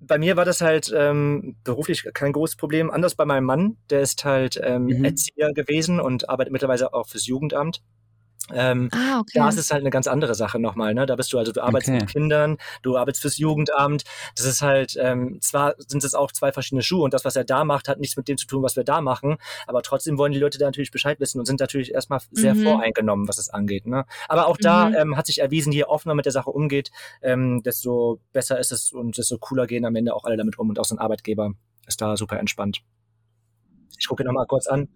bei mir war das halt ähm, beruflich kein großes Problem. Anders bei meinem Mann, der ist halt ähm, Mhm. Erzieher gewesen und arbeitet mittlerweile auch fürs Jugendamt. Ähm, Ah, okay. Da ist es halt eine ganz andere Sache nochmal, ne? Da bist du also, du arbeitest Okay. mit Kindern, du arbeitest fürs Jugendamt. Das ist halt, ähm, zwar sind es auch zwei verschiedene Schuhe und das, was er da macht, hat nichts mit dem zu tun, was wir da machen. Aber trotzdem wollen die Leute da natürlich Bescheid wissen und sind natürlich erstmal sehr Mhm. voreingenommen, was es angeht. Ne? Aber auch da Mhm. ähm, hat sich erwiesen, je offener mit der Sache umgeht, ähm, desto besser ist es und desto cooler gehen am Ende auch alle damit um und auch so ein Arbeitgeber ist da super entspannt. Ich gucke nochmal kurz an.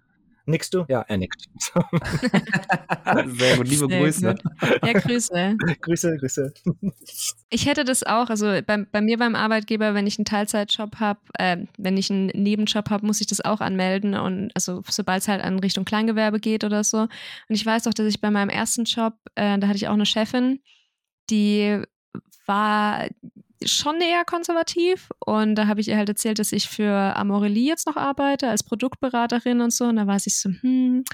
Nickst du? Ja, er nickt. (laughs) Sehr gut, liebe Sehr Grüße. gut. Ja, Grüße. (laughs) Grüße, Grüße. (laughs) Ich hätte das auch, also bei, bei mir beim Arbeitgeber, wenn ich einen Teilzeitjob habe, äh, wenn ich einen Nebenjob habe, muss ich das auch anmelden und also sobald es halt in Richtung Kleingewerbe geht oder so. Und ich weiß auch, dass ich bei meinem ersten Job, äh, da hatte ich auch eine Chefin, die war schon eher konservativ und da habe ich ihr halt erzählt, dass ich für Amorelie jetzt noch arbeite als Produktberaterin und so und da war sie so, hm,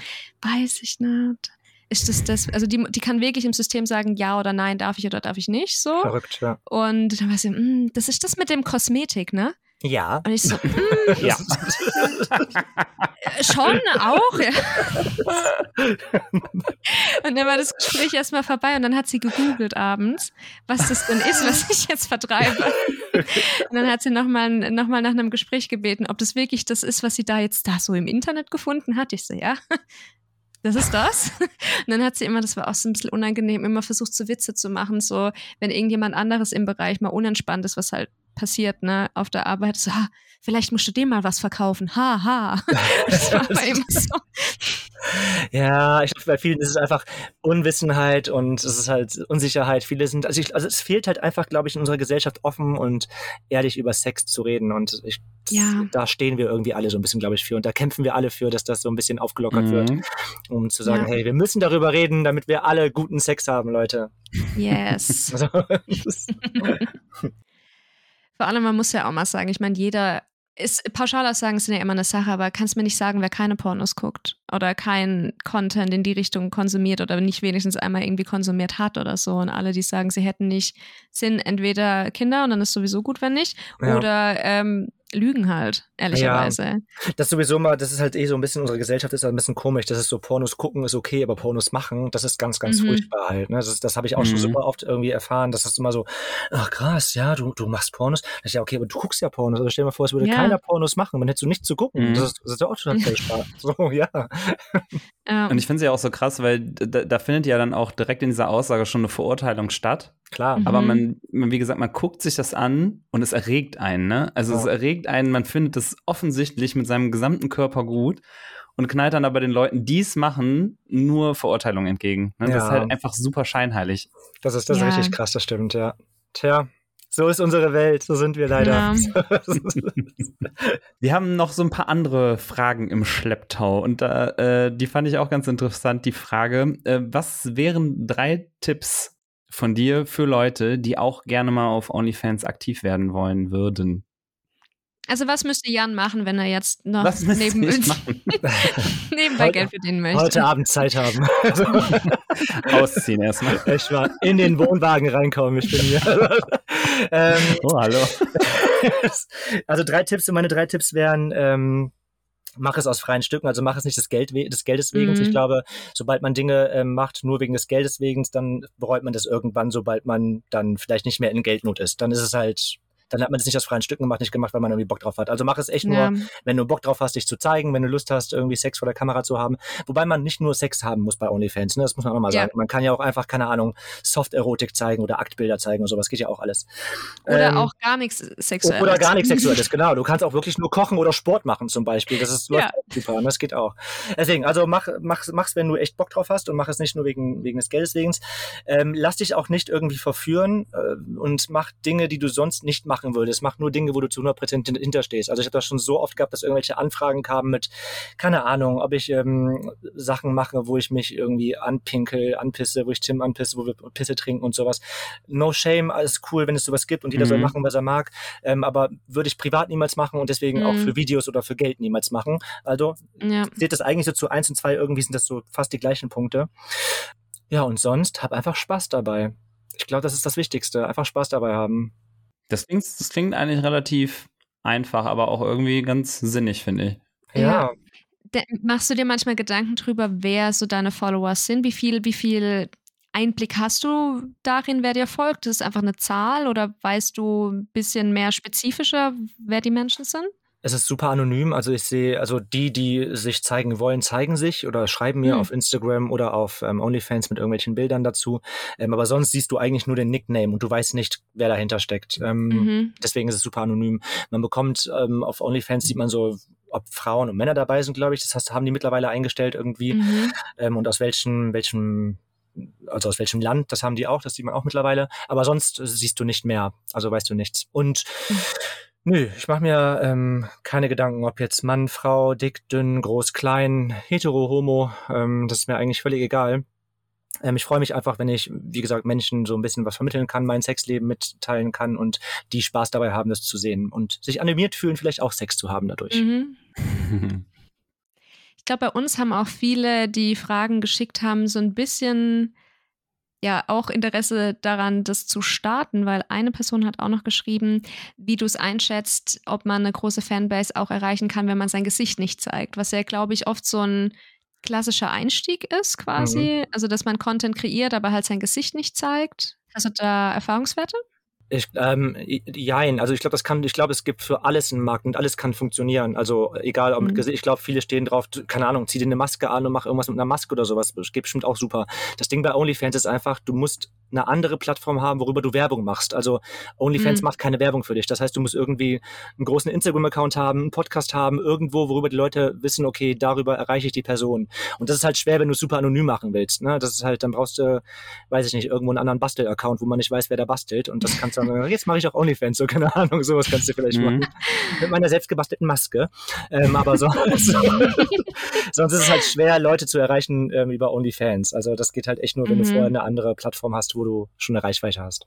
weiß ich nicht. Ist das das, also die, die kann wirklich im System sagen, ja oder nein, darf ich oder darf ich nicht, so. Verrückt, ja. Und dann war sie, "Mm, das ist das mit dem Kosmetik, ne? Ja. Und ich so, mm, (laughs) Ja. (laughs) schon auch. Ja. (laughs) Und dann war das Gespräch erstmal vorbei und dann hat sie gegoogelt abends, was das denn ist, was ich jetzt vertreibe. Und dann hat sie nochmal noch mal nach einem Gespräch gebeten, ob das wirklich das ist, was sie da jetzt da so im Internet gefunden hat. Ich so, ja. Das ist das. (laughs) Und dann hat sie immer, das war auch so ein bisschen unangenehm, immer versucht, so Witze zu machen, so, wenn irgendjemand anderes im Bereich mal unentspannt ist, was halt passiert, ne, auf der Arbeit, so, ha, vielleicht musst du dem mal was verkaufen, ha, ha. (laughs) Das war aber (laughs) immer so. Ja, ich glaube, bei vielen ist es einfach Unwissenheit und es ist halt Unsicherheit. Viele sind, also, ich, also es fehlt halt einfach, glaube ich, in unserer Gesellschaft offen und ehrlich über Sex zu reden. Und ich, Ja. da stehen wir irgendwie alle so ein bisschen, glaube ich, für. Und da kämpfen wir alle für, dass das so ein bisschen aufgelockert wird, Mhm. um zu sagen, Ja. hey, wir müssen darüber reden, damit wir alle guten Sex haben, Leute. Yes. (laughs) Also, (laughs) Vor allem, man muss ja auch mal sagen, ich meine, jeder ist, Pauschalaussagen sind ja immer eine Sache, aber kannst mir nicht sagen, wer keine Pornos guckt oder kein Content in die Richtung konsumiert oder nicht wenigstens einmal irgendwie konsumiert hat oder so. Und alle, die sagen, sie hätten nicht, sind entweder Kinder und dann ist sowieso gut, wenn nicht, Ja. oder ähm, lügen halt, ehrlicherweise. das sowieso mal, das ist halt eh so ein bisschen, unsere Gesellschaft ist halt ein bisschen komisch. Das ist so, Pornos gucken ist okay, aber Pornos machen, das ist ganz, ganz Mhm. furchtbar halt. Ne? Das, das habe ich auch schon Mhm. super oft irgendwie erfahren. Das ist immer so, ach krass, ja, du, du machst Pornos. Ich, ja, okay, aber du guckst ja Pornos. Also stell dir mal vor, es würde Ja. keiner Pornos machen, dann hättest du nichts zu gucken. Mhm. Das, ist, das ist ja auch total furchtbar. (laughs) so, ja. Ja. Und ich finde es ja auch so krass, weil da, da findet ja dann auch direkt in dieser Aussage schon eine Verurteilung statt. Klar. Mhm. Aber man, man, wie gesagt, man guckt sich das an und es erregt einen, ne? Also es Ja. erregt einen, man findet es offensichtlich mit seinem gesamten Körper gut und knallt dann aber den Leuten, die es machen, nur Verurteilung entgegen. Ne? Das ist Ja. halt einfach super scheinheilig. Das ist, das Ja. richtig krass, das stimmt, ja. Tja, so ist unsere Welt, so sind wir leider. Ja. (laughs) Wir haben noch so ein paar andere Fragen im Schlepptau und da, äh, die fand ich auch ganz interessant, die Frage, äh, was wären drei Tipps von dir für Leute, die auch gerne mal auf OnlyFans aktiv werden wollen würden? Also was müsste Jan machen, wenn er jetzt noch neben, (laughs) nebenbei Heute- Geld verdienen möchte? Heute Abend Zeit haben. (laughs) Ausziehen erstmal. Ich war in den Wohnwagen reinkommen, ich bin hier. (laughs) ähm, Oh, hallo. also drei Tipps, meine drei Tipps wären, ähm, mach es aus freien Stücken, also mach es nicht des, Geld des Geldes wegen. Mhm. Ich glaube, sobald man Dinge ähm, macht, nur wegen des Geldes wegen, dann bereut man das irgendwann, sobald man dann vielleicht nicht mehr in Geldnot ist. Dann ist es halt dann hat man es nicht aus freien Stücken gemacht, nicht gemacht, weil man irgendwie Bock drauf hat. Also mach es echt ja. nur, wenn du Bock drauf hast, dich zu zeigen, wenn du Lust hast, irgendwie Sex vor der Kamera zu haben. Wobei man nicht nur Sex haben muss bei OnlyFans, ne? das muss man auch mal ja. sagen. Man kann ja auch einfach, keine Ahnung, Soft-Erotik zeigen oder Aktbilder zeigen und sowas, geht ja auch alles. Oder ähm, auch gar nichts Sexuelles. Oder gar nichts (laughs) Sexuelles, genau. Du kannst auch wirklich nur kochen oder Sport machen zum Beispiel. Das ist ja. super, das geht auch. Deswegen, also mach, mach, mach's, wenn du echt Bock drauf hast und mach es nicht nur wegen, wegen des Geldes wegen. Ähm, lass dich auch nicht irgendwie verführen äh, und mach Dinge, die du sonst nicht machen würdest. Mach nur Dinge, wo du zu 100% hinterstehst. Also ich habe das schon so oft gehabt, dass irgendwelche Anfragen kamen mit, keine Ahnung, ob ich ähm, Sachen mache, wo ich mich irgendwie anpinkel, anpisse, wo ich Tim anpisse, wo wir Pisse trinken und sowas. No shame, alles cool, wenn es sowas gibt und jeder mhm. soll machen, was er mag. Ähm, aber würde ich privat niemals machen und deswegen mhm. auch für Videos oder für Geld niemals machen. Also ja. seht das eigentlich so zu eins und zwei irgendwie sind das so fast die gleichen Punkte. Ja, und sonst hab einfach Spaß dabei. Ich glaube, das ist das Wichtigste. Einfach Spaß dabei haben. Das klingt, das klingt eigentlich relativ einfach, aber auch irgendwie ganz sinnig, finde ich. Ja. ja. Machst du dir manchmal Gedanken drüber, wer so deine Follower sind? Wie viel, wie viel Einblick hast du darin, wer dir folgt? Ist es einfach eine Zahl oder weißt du ein bisschen mehr spezifischer, wer die Menschen sind? Es ist super anonym. Also ich sehe, also die, die sich zeigen wollen, zeigen sich oder schreiben mir mhm. auf Instagram oder auf ähm, OnlyFans mit irgendwelchen Bildern dazu. Ähm, aber sonst siehst du eigentlich nur den Nickname und du weißt nicht, wer dahinter steckt. Ähm, mhm. Deswegen ist es super anonym. Man bekommt ähm, auf OnlyFans sieht man so ob Frauen und Männer dabei sind, glaube ich. Das heißt, haben die mittlerweile eingestellt irgendwie. Mhm. Ähm, und aus welchen, welchem also aus welchem Land, das haben die auch, das sieht man auch mittlerweile. Aber sonst siehst du nicht mehr, also weißt du nichts. Und mhm. Nö, ich mache mir ähm, keine Gedanken, ob jetzt Mann, Frau, dick, dünn, groß, klein, hetero, homo. Ähm, das ist mir eigentlich völlig egal. Ähm, ich freue mich einfach, wenn ich, wie gesagt, Menschen so ein bisschen was vermitteln kann, mein Sexleben mitteilen kann und die Spaß dabei haben, das zu sehen und sich animiert fühlen, vielleicht auch Sex zu haben dadurch. Mhm. (laughs) ich glaube, bei uns haben auch viele, die Fragen geschickt haben, so ein bisschen ja auch Interesse daran, das zu starten, weil eine Person hat auch noch geschrieben, wie du es einschätzt, ob man eine große Fanbase auch erreichen kann, wenn man sein Gesicht nicht zeigt, was ja, glaube ich, oft so ein klassischer Einstieg ist quasi, mhm. also dass man Content kreiert, aber halt sein Gesicht nicht zeigt. Hast du da Erfahrungswerte? Ich, ähm, jein, also ich glaube, das kann, ich glaube, es gibt für alles einen Markt und alles kann funktionieren. Also egal, ob mhm. mit Gesicht, ich glaube, viele stehen drauf, keine Ahnung, zieh dir eine Maske an und mach irgendwas mit einer Maske oder sowas. Das geht bestimmt auch super. Das Ding bei OnlyFans ist einfach, du musst eine andere Plattform haben, worüber du Werbung machst. Also OnlyFans mhm. macht keine Werbung für dich. Das heißt, du musst irgendwie einen großen Instagram-Account haben, einen Podcast haben, irgendwo, worüber die Leute wissen, okay, darüber erreiche ich die Person. Und das ist halt schwer, wenn du super anonym machen willst. Ne? Das ist halt, dann brauchst du, weiß ich nicht, irgendwo einen anderen Bastel-Account, wo man nicht weiß, wer da bastelt. Und das kannst du dann, jetzt mache ich auch OnlyFans, so keine Ahnung, sowas kannst du vielleicht mhm. machen. Mit meiner selbstgebastelten Maske. Ähm, aber (laughs) sonst, sonst ist es halt schwer, Leute zu erreichen ähm, über OnlyFans. Also das geht halt echt nur, wenn mhm. du vorher eine andere Plattform hast, wo du schon eine Reichweite hast.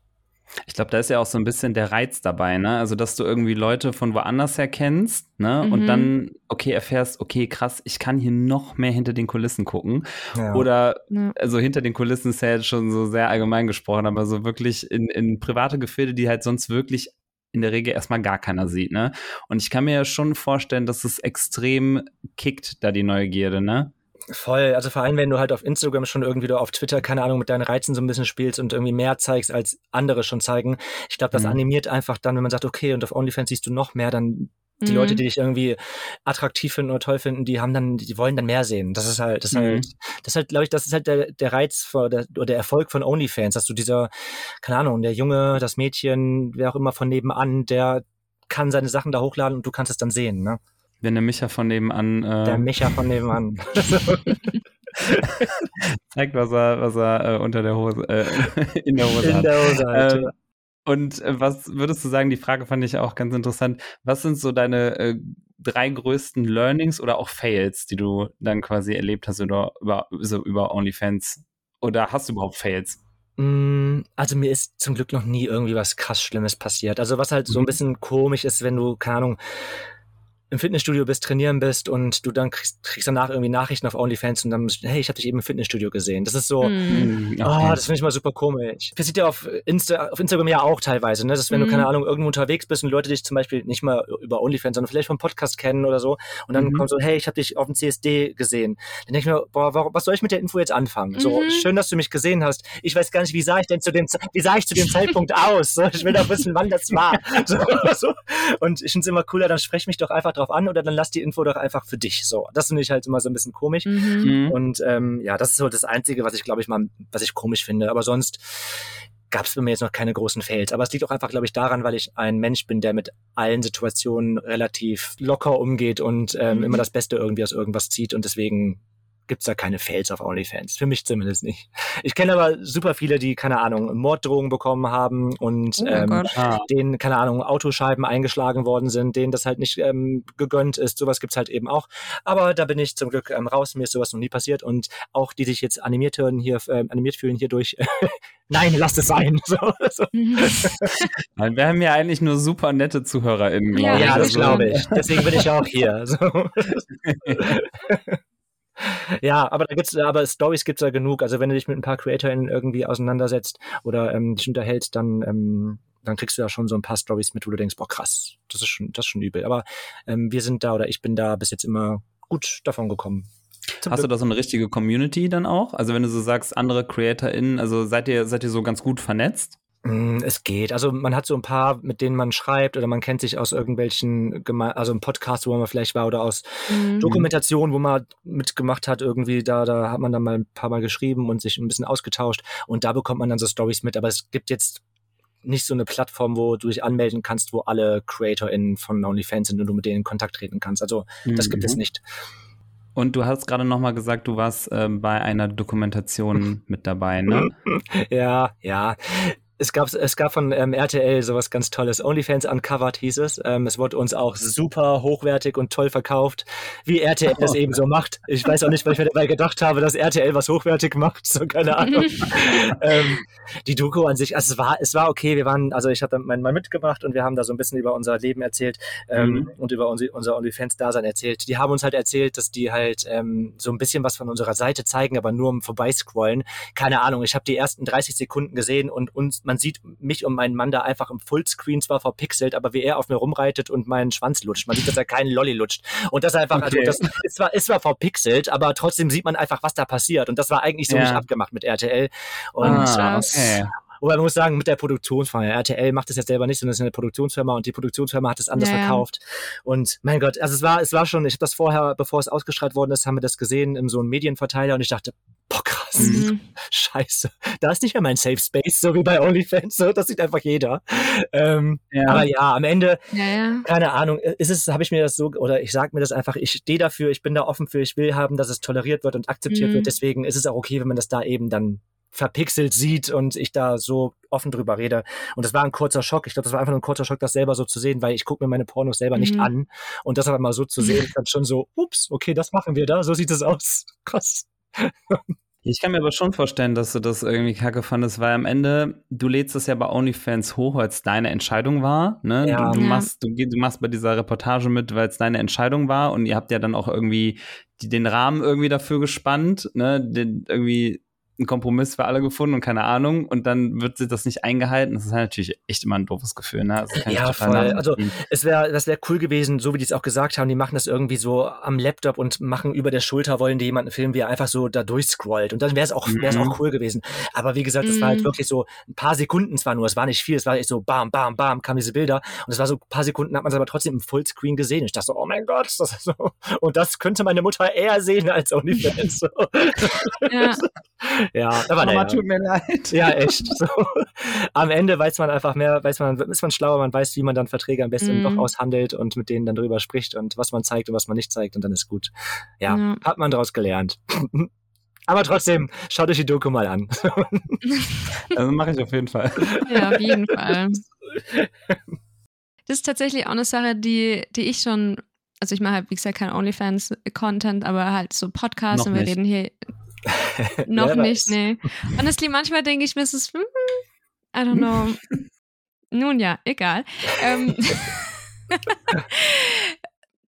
Ich glaube, da ist ja auch so ein bisschen der Reiz dabei, ne? Also, dass du irgendwie Leute von woanders her kennst, ne? Mhm. Und dann, okay, erfährst, okay, krass, ich kann hier noch mehr hinter den Kulissen gucken. Ja. Oder, ja. also hinter den Kulissen ist ja jetzt schon so sehr allgemein gesprochen, aber so wirklich in, in private Gefilde, die halt sonst wirklich in der Regel erstmal gar keiner sieht, ne? Und ich kann mir ja schon vorstellen, dass es extrem kickt, da die Neugierde, ne? Voll, also vor allem, wenn du halt auf Instagram schon irgendwie oder auf Twitter, keine Ahnung, mit deinen Reizen so ein bisschen spielst und irgendwie mehr zeigst, als andere schon zeigen. Ich glaube, das mhm. animiert einfach dann, wenn man sagt, okay, und auf OnlyFans siehst du noch mehr, dann die mhm. Leute, die dich irgendwie attraktiv finden oder toll finden, die haben dann, die wollen dann mehr sehen. Das ist halt, das ist halt, mhm. das ist halt, glaube ich, das ist halt der, der Reiz vor der, oder der Erfolg von OnlyFans, dass du dieser, keine Ahnung, der Junge, das Mädchen, wer auch immer von nebenan, der kann seine Sachen da hochladen und du kannst es dann sehen, ne? Wenn der Micha von nebenan. Äh, der Micha von nebenan. (laughs) zeigt, was er, was er äh, unter der Hose, äh, (laughs) in der Hose in hat. Der Hose halt, ähm, und äh, was würdest du sagen, die Frage fand ich auch ganz interessant. Was sind so deine äh, drei größten Learnings oder auch Fails, die du dann quasi erlebt hast oder über, so über OnlyFans? Oder hast du überhaupt Fails? Mm, also mir ist zum Glück noch nie irgendwie was krass Schlimmes passiert. Also was halt so ein mhm. bisschen komisch ist, wenn du, keine Ahnung, im Fitnessstudio bist, trainieren bist und du dann kriegst, kriegst danach irgendwie Nachrichten auf OnlyFans und dann, hey, ich habe dich eben im Fitnessstudio gesehen. Das ist so. Okay. oh, das finde ich mal super komisch. Das sieht ja auf, Insta, auf Instagram ja auch teilweise, ne? dass wenn du, Mhm. keine Ahnung, irgendwo unterwegs bist und Leute dich zum Beispiel nicht mal über OnlyFans, sondern vielleicht vom Podcast kennen oder so und dann Mhm. kommt so, hey, ich habe dich auf dem CSD gesehen. Dann denke ich mir, boah, warum, was soll ich mit der Info jetzt anfangen? So, Mhm. schön, dass du mich gesehen hast. Ich weiß gar nicht, wie sah ich denn zu dem, wie sah ich zu dem (laughs) Zeitpunkt aus? So, ich will doch wissen, wann das war. (laughs) So, so. Und ich finde es immer cooler, dann sprech mich doch einfach drauf an oder dann lass die Info doch einfach für dich. So, das finde ich halt immer so ein bisschen komisch. Mhm. Mhm. Und ähm, ja, das ist so das Einzige, was ich, glaube ich, mal, was ich komisch finde. Aber sonst gab es bei mir jetzt noch keine großen Fails. Aber es liegt auch einfach, glaube ich, daran, weil ich ein Mensch bin, der mit allen Situationen relativ locker umgeht und ähm, Mhm. immer das Beste irgendwie aus irgendwas zieht. Und deswegen gibt's da keine Fails auf OnlyFans. Für mich zumindest nicht. Ich kenne aber super viele, die, keine Ahnung, Morddrohungen bekommen haben und Oh ähm, Gott. Ah. denen, keine Ahnung, Autoscheiben eingeschlagen worden sind, denen das halt nicht ähm, gegönnt ist. Sowas gibt's halt eben auch. Aber da bin ich zum Glück ähm, raus. Mir ist sowas noch nie passiert. Und auch die sich jetzt animiert hören, hier, ähm, animiert fühlen hierdurch, (laughs) nein, lasst es sein. (laughs) So, so. (laughs) Weil Wir haben ja eigentlich nur super nette ZuhörerInnen, Ja, glaube ich. Ja, das also- glaube ich. Deswegen bin ich auch hier. So. Ja, aber da gibt's, aber Stories gibt's ja genug. Also wenn du dich mit ein paar CreatorInnen irgendwie auseinandersetzt oder ähm, dich unterhältst, dann ähm, dann kriegst du ja schon so ein paar Stories mit, wo du denkst, boah krass, das ist schon, das ist schon übel. Aber ähm, wir sind da oder ich bin da bis jetzt immer gut davon gekommen. Zum Hast du Glück. da so eine richtige Community dann auch? Also wenn du so sagst, andere CreatorInnen, also seid ihr, seid ihr so ganz gut vernetzt? Mm, Es geht. Also man hat so ein paar, mit denen man schreibt oder man kennt sich aus irgendwelchen, Geme also im Podcast, wo man vielleicht war oder aus Mhm. Dokumentation, wo man mitgemacht hat, irgendwie, da, da hat man dann mal ein paar Mal geschrieben und sich ein bisschen ausgetauscht und da bekommt man dann so Stories mit. Aber es gibt jetzt nicht so eine Plattform, wo du dich anmelden kannst, wo alle CreatorInnen von OnlyFans sind und du mit denen in Kontakt treten kannst. Also das gibt es Mhm. nicht. Und du hast gerade noch mal gesagt, du warst ähm, bei einer Dokumentation (laughs) mit dabei, ne? Ja, ja. Es gab, es gab von ähm, RTL sowas ganz Tolles. OnlyFans Uncovered hieß es. Ähm, es wurde uns auch super hochwertig und toll verkauft, wie RTL das (laughs) eben so macht. Ich weiß auch nicht, weil ich mir dabei gedacht habe, dass RTL was hochwertig macht. So, keine Ahnung. (laughs) ähm, die Doku an sich, also es war, es war okay. Wir waren, also ich habe da meinen Mann mitgemacht und wir haben da so ein bisschen über unser Leben erzählt ähm, Mhm. und über unser, unser OnlyFans-Dasein erzählt. Die haben uns halt erzählt, dass die halt ähm, so ein bisschen was von unserer Seite zeigen, aber nur um vorbeiscrollen. Keine Ahnung, ich habe die ersten 30 Sekunden gesehen und uns, man sieht mich und meinen Mann da einfach im Fullscreen zwar verpixelt, aber wie er auf mir rumreitet und meinen Schwanz lutscht. Man sieht, dass er keinen Lolli lutscht. Und das einfach, Okay. also das ist zwar, ist zwar verpixelt, aber trotzdem sieht man einfach, was da passiert. Und das war eigentlich so Ja. nicht abgemacht mit RTL. Und ah, okay. Wobei man muss sagen, mit der Produktionsfirma, RTL macht das jetzt selber nicht, sondern es ist eine Produktionsfirma und die Produktionsfirma hat es anders Ja, ja. verkauft. Und mein Gott, also es war, es war schon, ich habe das vorher, bevor es ausgestrahlt worden ist, haben wir das gesehen in so einem Medienverteiler und ich dachte, boah krass, Mhm. scheiße, da ist nicht mehr mein Safe Space, so wie bei OnlyFans, so, das sieht einfach jeder. Ähm, Ja. Aber ja, am Ende, Ja, ja. keine Ahnung, ist es, habe ich mir das so, oder ich sag mir das einfach, ich stehe dafür, ich bin da offen für, ich will haben, dass es toleriert wird und akzeptiert Mhm. wird, deswegen ist es auch okay, wenn man das da eben dann verpixelt sieht und ich da so offen drüber rede. Und das war ein kurzer Schock. Ich glaube, das war einfach nur ein kurzer Schock, das selber so zu sehen, weil ich gucke mir meine Pornos selber nicht Mhm. an. Und das aber mal so zu sehen, (laughs) ist dann schon so, ups, okay, das machen wir da, so sieht es aus. Krass. (laughs) Ich kann mir aber schon vorstellen, dass du das irgendwie kacke fandest, weil am Ende, du lädst es ja bei OnlyFans hoch, weil es deine Entscheidung war. Ne? Ja. Du, du, Ja. machst, du, du machst bei dieser Reportage mit, weil es deine Entscheidung war und ihr habt ja dann auch irgendwie die, den Rahmen irgendwie dafür gespannt, ne? Den, irgendwie einen Kompromiss für alle gefunden und keine Ahnung und dann wird sich das nicht eingehalten. Das ist halt natürlich echt immer ein doofes Gefühl, ne? Das kann ich Ja, voll. Also. Es wäre, das wäre cool gewesen, so wie die es auch gesagt haben, die machen das irgendwie so am Laptop und machen über der Schulter, wollen die jemanden filmen, wie er einfach so da durchscrollt. Und dann wäre es auch, wäre es Mhm. auch cool gewesen. Aber wie gesagt, es war halt Mhm. wirklich so ein paar Sekunden zwar nur, es war nicht viel, es war echt so bam, bam, bam, kamen diese Bilder. Und es war so ein paar Sekunden, hat man es aber trotzdem im Fullscreen gesehen. Ich dachte so, oh mein Gott, das ist so. Und das könnte meine Mutter eher sehen als OnlyFans. (laughs) So. ja. (laughs) ja, aber Mama, naja. tut mir leid. Ja, echt. So. Am Ende weiß man einfach mehr, weiß man, ist man schlauer, man weiß, wie man dann Verträge am besten Mhm. doch aushandelt und mit denen dann drüber spricht und was man zeigt und was man nicht zeigt und dann ist gut. Ja, Ja. hat man daraus gelernt. Aber trotzdem, schaut euch die Doku mal an. (laughs) Also mache ich auf jeden Fall. Ja, auf jeden Fall. Das ist tatsächlich auch eine Sache, die, die ich schon, also ich mache halt, wie gesagt, kein OnlyFans-Content, aber halt so Podcasts Noch und wir nicht. reden hier (laughs) noch nicht, nee. Honestly, manchmal denke ich mir, es ist, hm, I don't know. Nun ja, egal. Ähm, (laughs)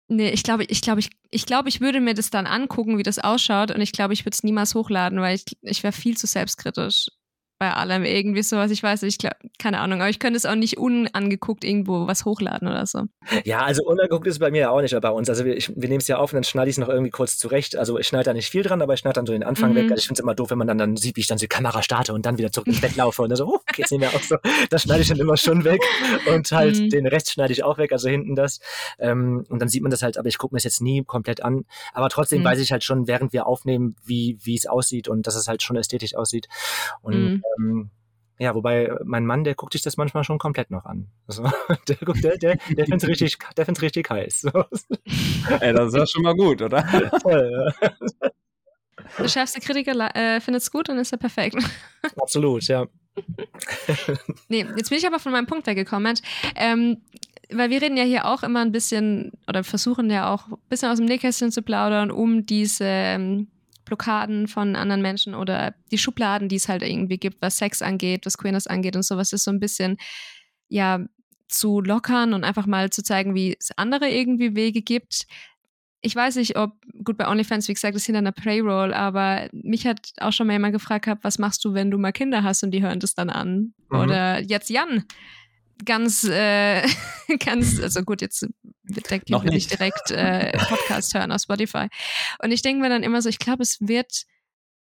Nee, ich glaube, ich glaube, ich, ich glaube, ich würde mir das dann angucken, wie das ausschaut und ich glaube, ich würde es niemals hochladen, weil ich, ich wäre viel zu selbstkritisch bei allem irgendwie sowas. Ich weiß nicht, ich glaub, keine Ahnung, aber ich könnte es auch nicht unangeguckt irgendwo was hochladen oder so. Ja, also unangeguckt ist es bei mir auch nicht bei uns. Also wir, wir nehmen es ja auf und dann schneide ich es noch irgendwie kurz zurecht. Also ich schneide da nicht viel dran, aber ich schneide dann so den Anfang mhm. weg. Also ich finde es immer doof, wenn man dann, dann sieht, wie ich dann die Kamera starte und dann wieder zurück ins Bett laufe und dann so, oh, geht's nicht mehr auch so. Das schneide ich dann immer schon weg und halt mhm. den Rest schneide ich auch weg, also hinten das. Ähm, und dann sieht man das halt, aber ich gucke mir es jetzt nie komplett an. Aber trotzdem mhm. weiß ich halt schon, während wir aufnehmen, wie wie es aussieht und dass es halt schon ästhetisch aussieht. Und mhm. Ähm, ja, wobei mein Mann, der guckt sich das manchmal schon komplett noch an. (laughs) Also, der guckt, der, der, der findet es richtig, der find's richtig heiß. So. (laughs) Ey, das ist ja schon mal gut, oder? (laughs) Voll, ja. Der schärfste Kritiker äh, findet es gut und ist ja perfekt. Absolut, ja. nee, jetzt bin ich aber von meinem Punkt weggekommen. Ähm, weil wir reden ja hier auch immer ein bisschen oder versuchen ja auch ein bisschen aus dem Nähkästchen zu plaudern, um diese ähm, Blockaden von anderen Menschen oder die Schubladen, die es halt irgendwie gibt, was Sex angeht, was Queerness angeht und sowas, ist so ein bisschen, ja, zu lockern und einfach mal zu zeigen, wie es andere irgendwie Wege gibt. Ich weiß nicht, ob, gut, bei OnlyFans, wie gesagt, ist hinter einer Payroll, aber mich hat auch schon mal jemand gefragt, was machst du, wenn du mal Kinder hast und die hören das dann an? Mhm. Oder jetzt Jan, ganz, äh, (laughs) ganz, also gut, jetzt denke ich nicht direkt äh, Podcast hören auf Spotify. Und ich denke mir dann immer so, ich glaube, es wird,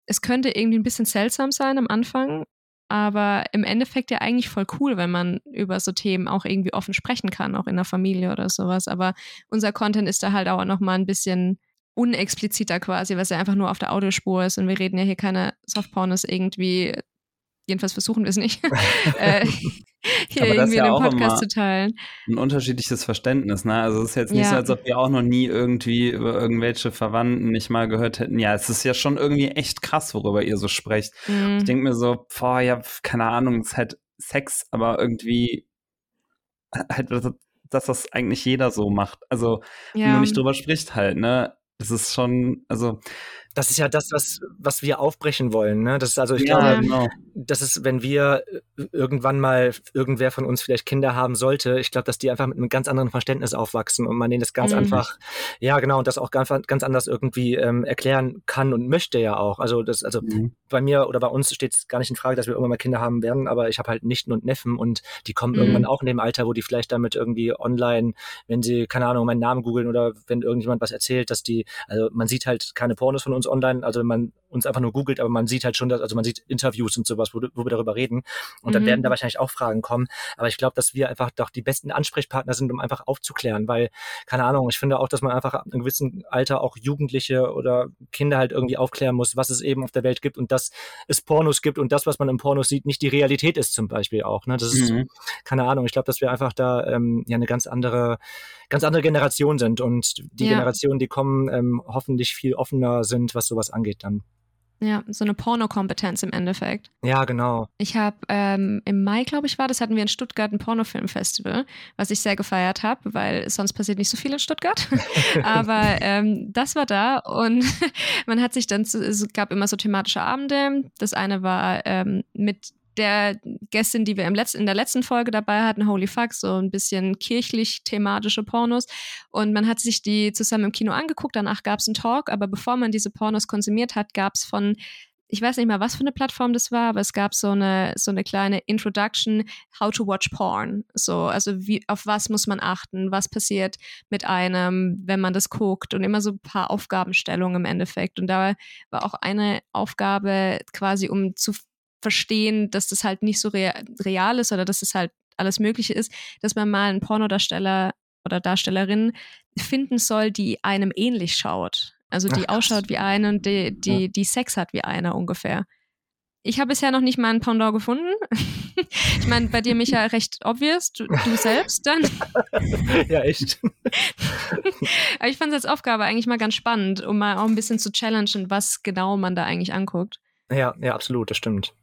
es könnte irgendwie ein bisschen seltsam sein am Anfang, aber im Endeffekt ja eigentlich voll cool, wenn man über so Themen auch irgendwie offen sprechen kann, auch in der Familie oder sowas. Aber unser Content ist da halt auch noch mal ein bisschen unexpliziter quasi, weil es ja einfach nur auf der Audiospur ist und wir reden ja hier keine Softpornos irgendwie jedenfalls versuchen wir es nicht, (laughs) äh, hier Aber irgendwie ja in dem Podcast zu teilen. Ein unterschiedliches Verständnis, ne? Also es ist jetzt nicht ja. so, als ob wir auch noch nie irgendwie über irgendwelche Verwandten nicht mal gehört hätten. Ja, es ist ja schon irgendwie echt krass, worüber ihr so sprecht. Mhm. Ich denke mir so, boah, ja, keine Ahnung, es ist halt Sex, aber irgendwie halt, dass das eigentlich jeder so macht. Also, ja. wenn man nicht drüber spricht halt, ne? Das ist schon, also das ist ja das, was, was wir aufbrechen wollen. Ne? Das ist also, ich ja, glaube, genau. das ist, wenn wir äh, irgendwann mal irgendwer von uns vielleicht Kinder haben sollte, ich glaube, dass die einfach mit einem ganz anderen Verständnis aufwachsen und man denen das ganz mhm. einfach, ja genau, und das auch ganz, ganz anders irgendwie ähm, erklären kann und möchte ja auch. Also das, also mhm. bei mir oder bei uns steht es gar nicht in Frage, dass wir irgendwann mal Kinder haben werden, aber ich habe halt Nichten und Neffen und die kommen mhm. irgendwann auch in dem Alter, wo die vielleicht damit irgendwie online, wenn sie, keine Ahnung, meinen Namen googeln oder wenn irgendjemand was erzählt, dass die, also man sieht halt keine Pornos von uns online, also wenn man uns einfach nur googelt, aber man sieht halt schon, dass, also man sieht Interviews und sowas, wo, wo wir darüber reden. Und dann mhm. werden da wahrscheinlich auch Fragen kommen. Aber ich glaube, dass wir einfach doch die besten Ansprechpartner sind, um einfach aufzuklären, weil, keine Ahnung, ich finde auch, dass man einfach ab einem gewissen Alter auch Jugendliche oder Kinder halt irgendwie aufklären muss, was es eben auf der Welt gibt und dass es Pornos gibt und das, was man im Pornos sieht, nicht die Realität ist zum Beispiel auch. Ne? Das ist, mhm. keine Ahnung, ich glaube, dass wir einfach da ähm, ja eine ganz andere, ganz andere Generation sind und die ja. Generationen, die kommen, ähm, hoffentlich viel offener sind, was sowas angeht dann. Ja, so eine Pornokompetenz im Endeffekt. Ja, genau. Ich habe ähm, im Mai, glaube ich, war das, hatten wir in Stuttgart ein Pornofilmfestival, was ich sehr gefeiert habe, weil sonst passiert nicht so viel in Stuttgart. (laughs) Aber ähm, das war da und (laughs) man hat sich dann, es gab immer so thematische Abende. Das eine war ähm, mit der Gästin, die wir im Letz-, in der letzten Folge dabei hatten, Holy Fuck, so ein bisschen kirchlich-thematische Pornos. Und man hat sich die zusammen im Kino angeguckt, danach gab es einen Talk, aber bevor man diese Pornos konsumiert hat, gab es von ich weiß nicht mal, was für eine Plattform das war, aber es gab so eine, so eine kleine Introduction, how to watch porn. So, also wie, auf was muss man achten, was passiert mit einem, wenn man das guckt und immer so ein paar Aufgabenstellungen im Endeffekt. Und da war auch eine Aufgabe quasi, um zu verstehen, dass das halt nicht so real ist oder dass es halt alles Mögliche ist, dass man mal einen Pornodarsteller oder Darstellerin finden soll, die einem ähnlich schaut. Also die Ach, ausschaut wie eine und die, die, ja. die Sex hat wie einer ungefähr. Ich habe bisher noch nicht mal einen Pendant gefunden. (laughs) ich meine, bei dir, Micha, recht obvious. Du, du selbst dann. (laughs) ja, echt. (laughs) Aber ich fand es als Aufgabe eigentlich mal ganz spannend, um mal auch ein bisschen zu challengen, was genau man da eigentlich anguckt. Ja, ja, absolut, das stimmt.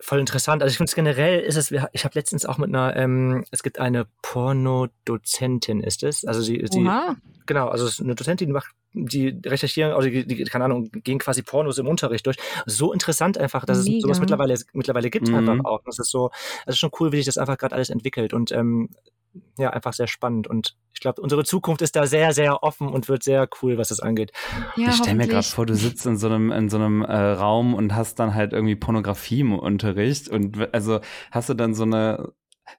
Voll interessant. Also ich finde es generell ist es, ich habe letztens auch mit einer, ähm, es gibt eine Pornodozentin, ist es? Also sie, sie Oha. genau, also es ist eine Dozentin, die macht, die recherchieren, also die, die, keine Ahnung, gehen quasi Pornos im Unterricht durch. So interessant einfach, dass Mega. es sowas mittlerweile mittlerweile gibt mhm. einfach auch. Das ist so, das ist schon cool, wie sich das einfach gerade alles entwickelt und ähm, ja einfach sehr spannend. Und ich glaube, unsere Zukunft ist da sehr, sehr offen und wird sehr cool, was das angeht. Ja, ich stelle mir gerade vor, du sitzt in so einem, in so einem äh, Raum und hast dann halt irgendwie Pornografie im Unterricht und also hast du dann so eine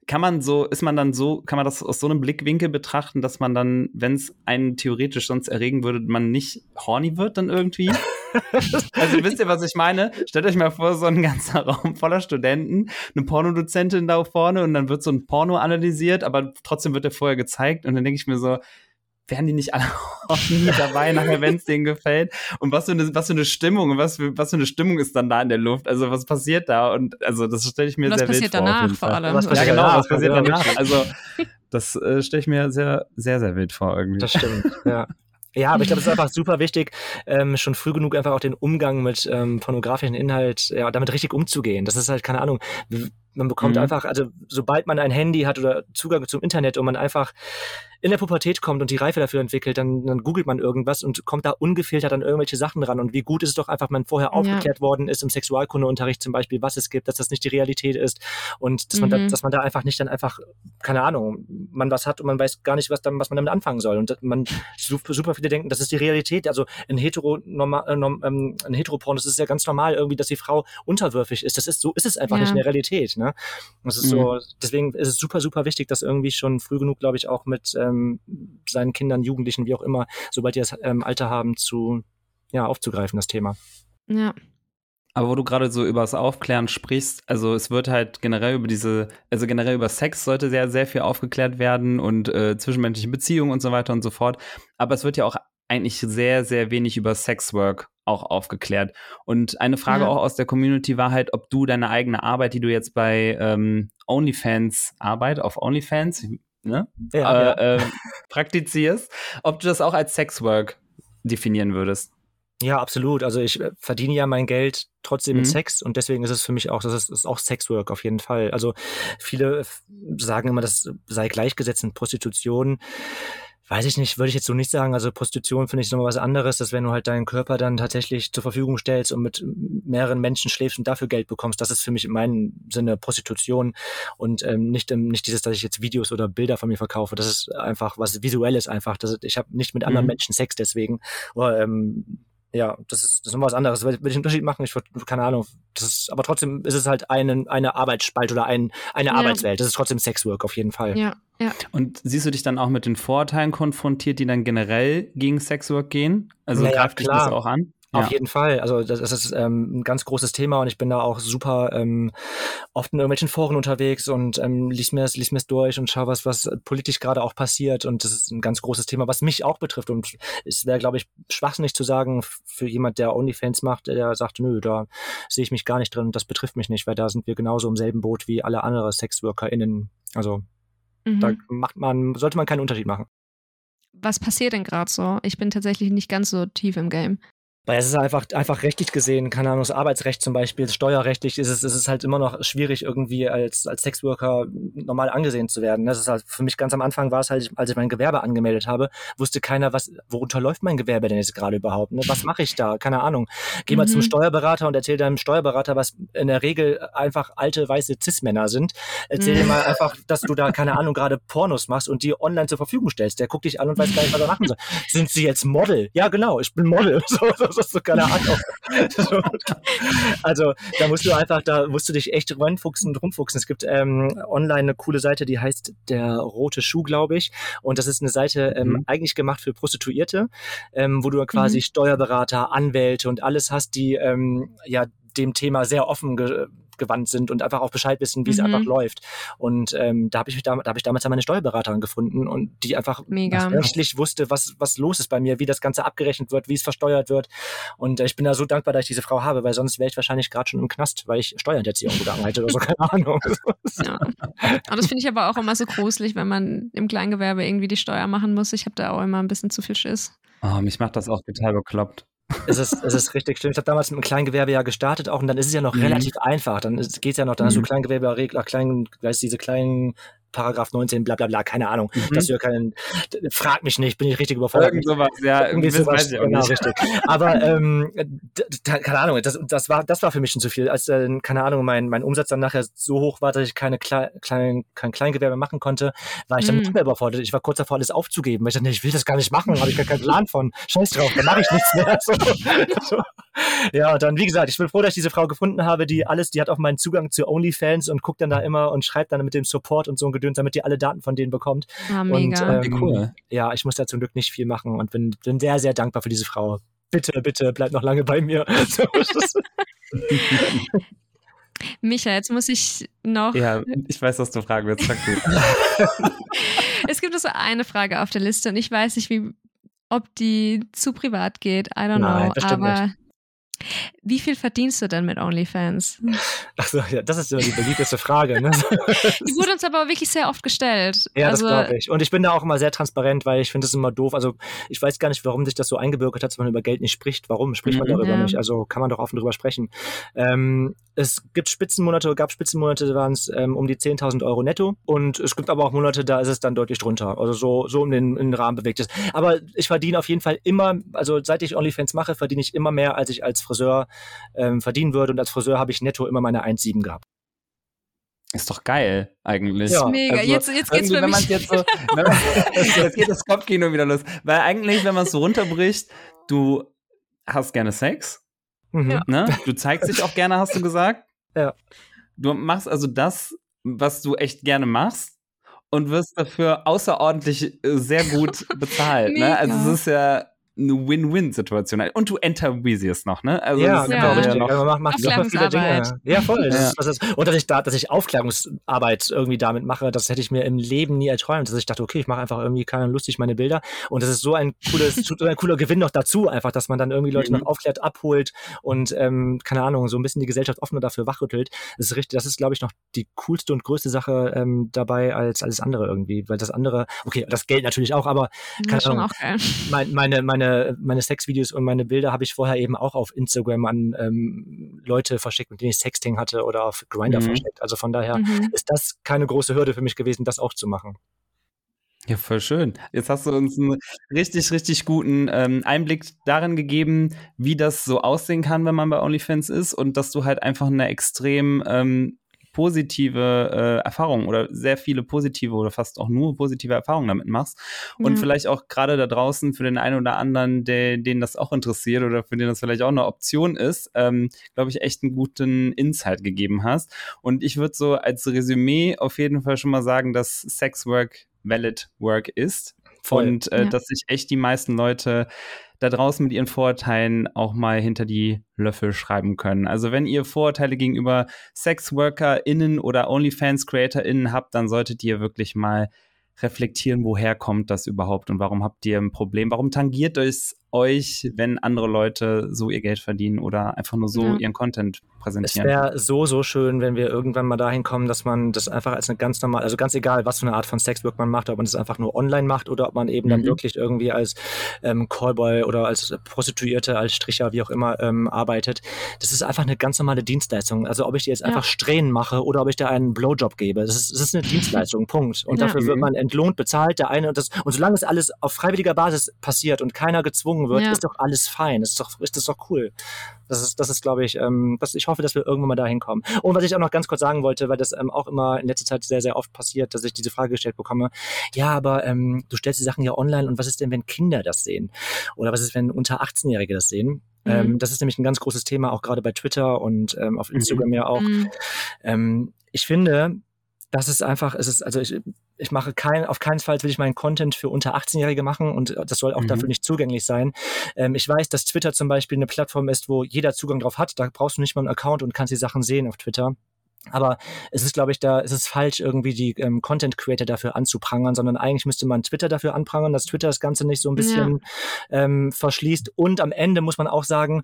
kann man so, ist man dann so, kann man das aus so einem Blickwinkel betrachten, dass man dann, wenn es einen theoretisch sonst erregen würde, man nicht horny wird dann irgendwie? (laughs) also wisst ihr, was ich meine? Stellt euch mal vor, so ein ganzer (laughs) Raum voller Studenten, eine Pornodozentin da vorne und dann wird so ein Porno analysiert, aber trotzdem wird der vorher gezeigt und dann denke ich mir so, wären die nicht alle (laughs) auch nie dabei, nachher, wenn es denen gefällt? Und was für eine, was für eine Stimmung, was für, was für eine Stimmung ist dann da in der Luft? Also was passiert da? Und also das stelle ich mir sehr wild vor. Was passiert danach vor allem? Was ja, genau, was passiert danach? Also das äh, stelle ich mir sehr, sehr, sehr wild vor irgendwie. Das stimmt, ja. Ja, aber ich glaube, es ist einfach super wichtig, ähm, schon früh genug einfach auch den Umgang mit ähm, pornografischen Inhalt, ja, damit richtig umzugehen. Das ist halt, keine Ahnung, man bekommt mhm. einfach, also sobald man ein Handy hat oder Zugang zum Internet und man einfach in der Pubertät kommt und die Reife dafür entwickelt, dann, dann googelt man irgendwas und kommt da ungefiltert an irgendwelche Sachen ran. Und wie gut ist es doch einfach, man vorher aufgeklärt ja. worden ist im Sexualkundeunterricht zum Beispiel, was es gibt, dass das nicht die Realität ist und dass, mhm. man, da, mhm. dass man da einfach nicht dann einfach, keine Ahnung, man was hat und man weiß gar nicht, was, dann, was man damit anfangen soll. Und man super, super viele denken, das ist die Realität. Also in hetero normal, äh, ähm, in Heteroporn, das ist ja ganz normal irgendwie, dass die Frau unterwürfig ist. Das ist so ist es einfach ja. nicht in der Realität. Ne? Das ist mhm. so, deswegen ist es super, super wichtig, dass irgendwie schon früh genug, glaube ich, auch mit ähm, seinen Kindern, Jugendlichen, wie auch immer, sobald die das ähm, Alter haben, zu ja, aufzugreifen, das Thema. Ja. Aber wo du gerade so über das Aufklären sprichst, also es wird halt generell über diese, also generell über Sex sollte sehr, sehr viel aufgeklärt werden und äh, zwischenmenschliche Beziehungen und so weiter und so fort. Aber es wird ja auch eigentlich sehr, sehr wenig über Sexwork auch aufgeklärt. Und eine Frage ja. auch aus der Community war halt, ob du deine eigene Arbeit, die du jetzt bei ähm, OnlyFans Arbeit auf OnlyFans, ne? Ja, äh, ja. Äh, praktizierst, ob du das auch als Sexwork definieren würdest. Ja, absolut. Also ich äh, verdiene ja mein Geld trotzdem mhm. mit Sex und deswegen ist es für mich auch, das ist, ist auch Sexwork auf jeden Fall. Also viele sagen immer, das sei gleichgesetzt in Prostitution weiß ich nicht, würde ich jetzt so nicht sagen. Also Prostitution finde ich nochmal was anderes, dass wenn du halt deinen Körper dann tatsächlich zur Verfügung stellst und mit mehreren Menschen schläfst und dafür Geld bekommst, das ist für mich in meinem Sinne Prostitution und ähm, nicht, ähm, nicht dieses, dass ich jetzt Videos oder Bilder von mir verkaufe. Das ist einfach was Visuelles einfach. Das, ich habe nicht mit anderen mhm. Menschen Sex deswegen. Oder, ähm, ja, das ist, das ist nochmal was anderes. Will ich einen Unterschied machen? Ich würde, keine Ahnung. Das ist, aber trotzdem ist es halt eine, eine Arbeitsspalt oder ein, eine ja. Arbeitswelt. Das ist trotzdem Sexwork auf jeden Fall. Ja, ja. Und siehst du dich dann auch mit den Vorurteilen konfrontiert, die dann generell gegen Sexwork gehen? Also naja, greift dich das auch an? Auf ja. jeden Fall. Also das, das ist ähm, ein ganz großes Thema und ich bin da auch super ähm, oft in irgendwelchen Foren unterwegs und ähm, lies mir das, lies mir das durch und schau was, was politisch gerade auch passiert und das ist ein ganz großes Thema, was mich auch betrifft und es wäre, glaube ich, schwachsinnig zu sagen für jemand, der OnlyFans macht, der sagt, nö, da sehe ich mich gar nicht drin und das betrifft mich nicht, weil da sind wir genauso im selben Boot wie alle anderen SexworkerInnen. Also mhm. da macht man, sollte man keinen Unterschied machen. Was passiert denn gerade so? Ich bin tatsächlich nicht ganz so tief im Game. Weil es ist einfach, einfach rechtlich gesehen, keine Ahnung, das Arbeitsrecht zum Beispiel, steuerrechtlich ist es, ist es halt immer noch schwierig, irgendwie als, als Sexworker normal angesehen zu werden. Das ist halt für mich ganz am Anfang war es halt, als ich mein Gewerbe angemeldet habe, wusste keiner, was, worunter läuft mein Gewerbe denn jetzt gerade überhaupt? Ne? Was mache ich da? Keine Ahnung. Geh mal mhm. zum Steuerberater und erzähl deinem Steuerberater, was in der Regel einfach alte weiße Cis-Männer sind. Erzähl mhm. dir mal einfach, dass du da, keine Ahnung, gerade Pornos machst und die online zur Verfügung stellst. Der guckt dich an und weiß gar nicht, was er machen soll. Sind sie jetzt Model? Ja, genau, ich bin Model. (laughs) So, so, so keine Ahnung. (laughs) also da musst du einfach, da musst du dich echt reinfuchsen und rumfuchsen. Es gibt ähm, online eine coole Seite, die heißt der rote Schuh, glaube ich. Und das ist eine Seite ähm, mhm. eigentlich gemacht für Prostituierte, ähm, wo du quasi mhm. Steuerberater, Anwälte und alles hast, die ähm, ja dem Thema sehr offen gewandt sind und einfach auch Bescheid wissen, wie mhm. es einfach läuft. Und ähm, da habe ich mich da, da habe ich damals meine Steuerberaterin gefunden und die einfach rechtlich wusste, was was los ist bei mir, wie das Ganze abgerechnet wird, wie es versteuert wird. Und äh, ich bin da so dankbar, dass ich diese Frau habe, weil sonst wäre ich wahrscheinlich gerade schon im Knast, weil ich Steuerhinterziehung begangen hätte oder so, keine (laughs) Ahnung. ja. Aber das finde ich aber auch immer so gruselig, wenn man im Kleingewerbe irgendwie die Steuer machen muss. Ich habe da auch immer ein bisschen zu viel Schiss. Oh, mich macht das auch total bekloppt es ist, es ist richtig schlimm. Ich habe damals mit einem Kleingewerbe ja gestartet auch und dann ist es ja noch mhm. relativ einfach. Dann geht es ja noch, dann mhm. hast du mhm. Kleingewerberegler, klein, weißt diese kleinen Paragraph 19, bla bla bla, keine Ahnung. Mhm. Das keinen, frag mich nicht, bin ich richtig überfordert. Irgend sowas, ja, Irgendwie sowas, weiß ich auch genau, nicht. richtig. Aber ähm, keine Ahnung, das, das war das war für mich schon zu viel. Als äh, keine Ahnung, mein mein Umsatz dann nachher so hoch war, dass ich keine Klei klein, kein Kleingewerbe machen konnte, war ich dann Mhm. nicht mehr überfordert. Ich war kurz davor, alles aufzugeben, weil ich dachte, nee, ich will das gar nicht machen, habe ich gar keinen Plan von. Scheiß drauf, dann mache ich nichts mehr. (laughs) So, so. Ja, und dann, wie gesagt, ich bin froh, dass ich diese Frau gefunden habe, die alles, die hat auch meinen Zugang zu OnlyFans und guckt dann da immer und schreibt dann mit dem Support und so ein Gedöns, damit die alle Daten von denen bekommt. Ah, Und, mega. ähm, Wie cool. Ja, ich muss da zum Glück nicht viel machen und bin, bin sehr, sehr dankbar für diese Frau. Bitte, bitte, bleib noch lange bei mir. (laughs) Micha, jetzt muss ich noch. Ja, ich weiß, was du fragen willst. Sag du. (laughs) Es gibt nur so eine Frage auf der Liste und ich weiß nicht, wie, ob die zu privat geht. I don't Nein, know. Aber wie viel verdienst du denn mit OnlyFans? Achso, ja, das ist immer die beliebteste Frage. Ne? (laughs) Die wurde uns aber wirklich sehr oft gestellt. Ja, also, das glaube ich. Und ich bin da auch immer sehr transparent, weil ich finde es immer doof. Also ich weiß gar nicht, warum sich das so eingebürgert hat, dass man über Geld nicht spricht. Warum spricht man Mhm. darüber Ja. nicht? Also kann man doch offen drüber sprechen. Ähm, es gibt Spitzenmonate, gab Spitzenmonate, da waren es ähm, um die 10.000 Euro netto. Und es gibt aber auch Monate, da ist es dann deutlich drunter. Also so, so um den, in den Rahmen bewegt es. Aber ich verdiene auf jeden Fall immer, also seit ich OnlyFans mache, verdiene ich immer mehr, als ich als Friseur ähm, verdienen würde. Und als Friseur habe ich netto immer meine 1,7 gehabt. Ist doch geil, eigentlich. Ja, Mega. Also, jetzt jetzt geht's für wenn mich. jetzt so, wenn man, (laughs) jetzt geht das Kopfkino wieder los. Weil eigentlich, wenn man es so runterbricht, du hast gerne Sex, Mhm. Ja. ne? Du zeigst dich auch gerne, hast du gesagt. (laughs) Ja. Du machst also das, was du echt gerne machst und wirst dafür außerordentlich äh, sehr gut bezahlt. ne? Also es ist ja eine Win-Win-Situation. Und du intervisierst noch, ne? Also ja, das ist genau, ja richtig. noch- Also man macht, macht super viele Dinge. Ja, voll. Das Ja. Das ist, und dass ich da, dass ich Aufklärungsarbeit irgendwie damit mache, das hätte ich mir im Leben nie erträumt. Dass ich dachte, okay, ich mache einfach irgendwie keine lustig meine Bilder. Und das ist so ein cooles, (laughs) so ein cooler Gewinn noch dazu, einfach, dass man dann irgendwie Leute Mhm. noch aufklärt, abholt und ähm, keine Ahnung, so ein bisschen die Gesellschaft offener dafür wachrüttelt. Das ist richtig, das ist, glaube ich, noch die coolste und größte Sache ähm, dabei als alles andere irgendwie. Weil das andere, okay, das Geld natürlich auch, aber Ja, keine schon Ahnung. auch geil. mein, meine, meine, meine Sexvideos und meine Bilder habe ich vorher eben auch auf Instagram an ähm, Leute verschickt, mit denen ich Sexting hatte oder auf Grinder Mhm. verschickt. Also von daher Mhm. ist das keine große Hürde für mich gewesen, das auch zu machen. Ja, voll schön. Jetzt hast du uns einen richtig, richtig guten ähm, Einblick darin gegeben, wie das so aussehen kann, wenn man bei OnlyFans ist und dass du halt einfach eine extrem ähm, positive äh, Erfahrung oder sehr viele positive oder fast auch nur positive Erfahrungen damit machst. Und Ja. vielleicht auch gerade da draußen für den einen oder anderen, der, den das auch interessiert oder für den das vielleicht auch eine Option ist, ähm, glaube ich, echt einen guten Insight gegeben hast. Und ich würde so als Resümee auf jeden Fall schon mal sagen, dass Sexwork valid work ist. Voll. Und äh, Ja. dass sich echt die meisten Leute da draußen mit ihren Vorurteilen auch mal hinter die Löffel schreiben können. Also wenn ihr Vorurteile gegenüber SexworkerInnen oder OnlyFans-CreatorInnen habt, dann solltet ihr wirklich mal reflektieren, woher kommt das überhaupt und warum habt ihr ein Problem? Warum tangiert es euch, wenn andere Leute so ihr Geld verdienen oder einfach nur so Ja. ihren Content Es präsentieren? wäre so, so schön, wenn wir irgendwann mal dahin kommen, dass man das einfach als eine ganz normale, also ganz egal, was für eine Art von Sexwork man macht, ob man das einfach nur online macht oder ob man eben dann Mhm. wirklich irgendwie als ähm, Callboy oder als Prostituierte, als Stricher, wie auch immer, ähm, arbeitet. Das ist einfach eine ganz normale Dienstleistung. Also ob ich dir jetzt Ja. einfach Strähnen mache oder ob ich dir einen Blowjob gebe. Das ist, das ist eine Dienstleistung, (laughs) Punkt. Und Ja. dafür wird Mhm. man entlohnt, bezahlt, der eine und das, und solange es alles auf freiwilliger Basis passiert und keiner gezwungen wird, Ja. ist doch alles fein. Ist doch, ist das doch cool. Das ist, das ist, glaube ich, ähm, das, ich hoffe, dass wir irgendwann mal dahin kommen. Und was ich auch noch ganz kurz sagen wollte, weil das ähm, auch immer in letzter Zeit sehr, sehr oft passiert, dass ich diese Frage gestellt bekomme, ja, aber ähm, du stellst die Sachen ja online und was ist denn, wenn Kinder das sehen? Oder was ist, wenn unter 18-Jährige das sehen? Mhm. Ähm, das ist nämlich ein ganz großes Thema, auch gerade bei Twitter und ähm, auf Instagram ja auch. Mhm. Ähm, ich finde, das ist einfach, es ist, also ich, ich mache kein, auf keinen Fall will ich meinen Content für unter 18-Jährige machen und das soll auch Mhm. dafür nicht zugänglich sein. Ähm, ich weiß, dass Twitter zum Beispiel eine Plattform ist, wo jeder Zugang drauf hat. Da brauchst du nicht mal einen Account und kannst die Sachen sehen auf Twitter. Aber es ist, glaube ich, da ist es falsch, irgendwie die ähm, Content Creator dafür anzuprangern, sondern eigentlich müsste man Twitter dafür anprangern, dass Twitter das Ganze nicht so ein bisschen ähm, verschließt. Und am Ende muss man auch sagen,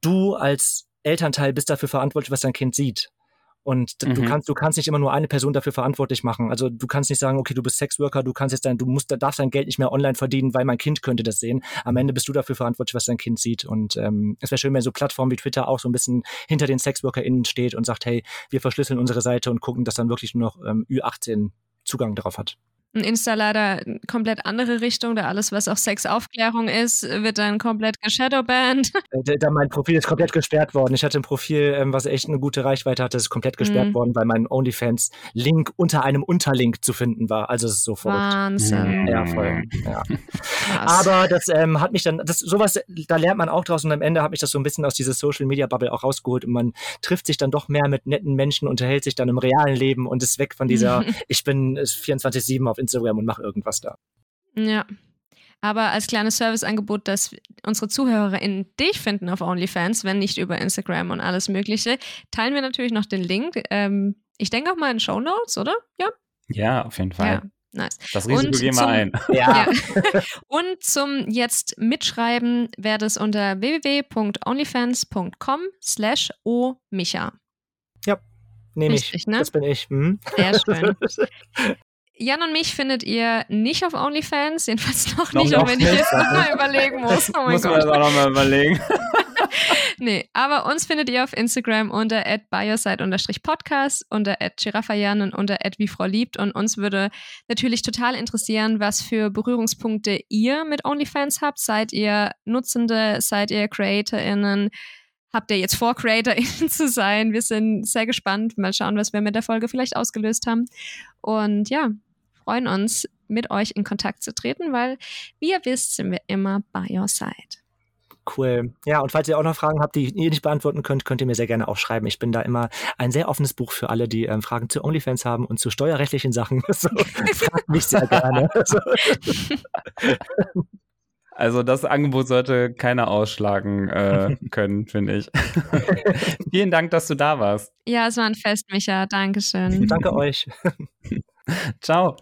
du als Elternteil bist dafür verantwortlich, was dein Kind sieht. Und d- du Mhm. kannst, du kannst nicht immer nur eine Person dafür verantwortlich machen. Also du kannst nicht sagen, okay, du bist Sexworker, du kannst jetzt dein, du musst, darfst dein Geld nicht mehr online verdienen, weil mein Kind könnte das sehen. Am Ende bist du dafür verantwortlich, was dein Kind sieht. Und ähm, es wäre schön, wenn so Plattformen wie Twitter auch so ein bisschen hinter den SexworkerInnen steht und sagt, hey, wir verschlüsseln unsere Seite und gucken, dass dann wirklich nur noch ähm, Ü18 Zugang darauf hat. Insta leider komplett andere Richtung, da alles, was auch Sexaufklärung ist, wird dann komplett geshadowbanned. (laughs) Äh, da mein Profil ist komplett gesperrt worden. Ich hatte ein Profil, ähm, was echt eine gute Reichweite hatte, ist komplett gesperrt mhm. worden, weil mein OnlyFans-Link unter einem Unterlink zu finden war. Also es ist so verrückt. Wahnsinn. Ja, voll. Ja. Aber das ähm, hat mich dann, das sowas, da lernt man auch draus und am Ende hat mich das so ein bisschen aus dieser Social-Media-Bubble auch rausgeholt und man trifft sich dann doch mehr mit netten Menschen, unterhält sich dann im realen Leben und ist weg von dieser, (laughs) ich bin 24-7 auf Instagram Instagram und mach irgendwas da. Ja. Aber als kleines Serviceangebot, dass unsere ZuhörerInnen dich finden auf OnlyFans, wenn nicht über Instagram und alles Mögliche, teilen wir natürlich noch den Link. Ähm, ich denke auch mal in Show Notes, oder? Ja. Ja, auf jeden Fall. Ja. Nice. Das Risiko und gehen wir ein. (laughs) Ja. ja. (laughs) Und zum jetzt mitschreiben wäre das unter www.onlyfans.com slash omicha. Ja, nehme ich. Ne? Das bin ich. Hm. Sehr schön. (laughs) Jan und mich findet ihr nicht auf OnlyFans, jedenfalls noch, noch nicht, auch wenn ich jetzt nochmal überlegen muss. Oh muss man das auch nochmal überlegen. (laughs) nee, aber uns findet ihr auf Instagram unter bioside-podcast, unter giraffajan und unter wie Frau liebt. Und uns würde natürlich total interessieren, was für Berührungspunkte ihr mit OnlyFans habt. Seid ihr Nutzende, seid ihr CreatorInnen? Habt ihr jetzt vor, CreatorInnen (laughs) zu sein? Wir sind sehr gespannt. Mal schauen, was wir mit der Folge vielleicht ausgelöst haben. Und ja, freuen uns, mit euch in Kontakt zu treten, weil, wie ihr wisst, sind wir immer by your side. Cool. Ja, und falls ihr auch noch Fragen habt, die ihr nicht beantworten könnt, könnt ihr mir sehr gerne auch schreiben. Ich bin da immer ein sehr offenes Buch für alle, die ähm, Fragen zu OnlyFans haben und zu steuerrechtlichen Sachen. (laughs) So, fragt mich sehr gerne. (laughs) So. Also das Angebot sollte keiner ausschlagen äh, (laughs) können, finde ich. Vielen Dank, dass du da warst. Ja, es war ein Fest, Micha. Dankeschön. Danke euch. Ciao.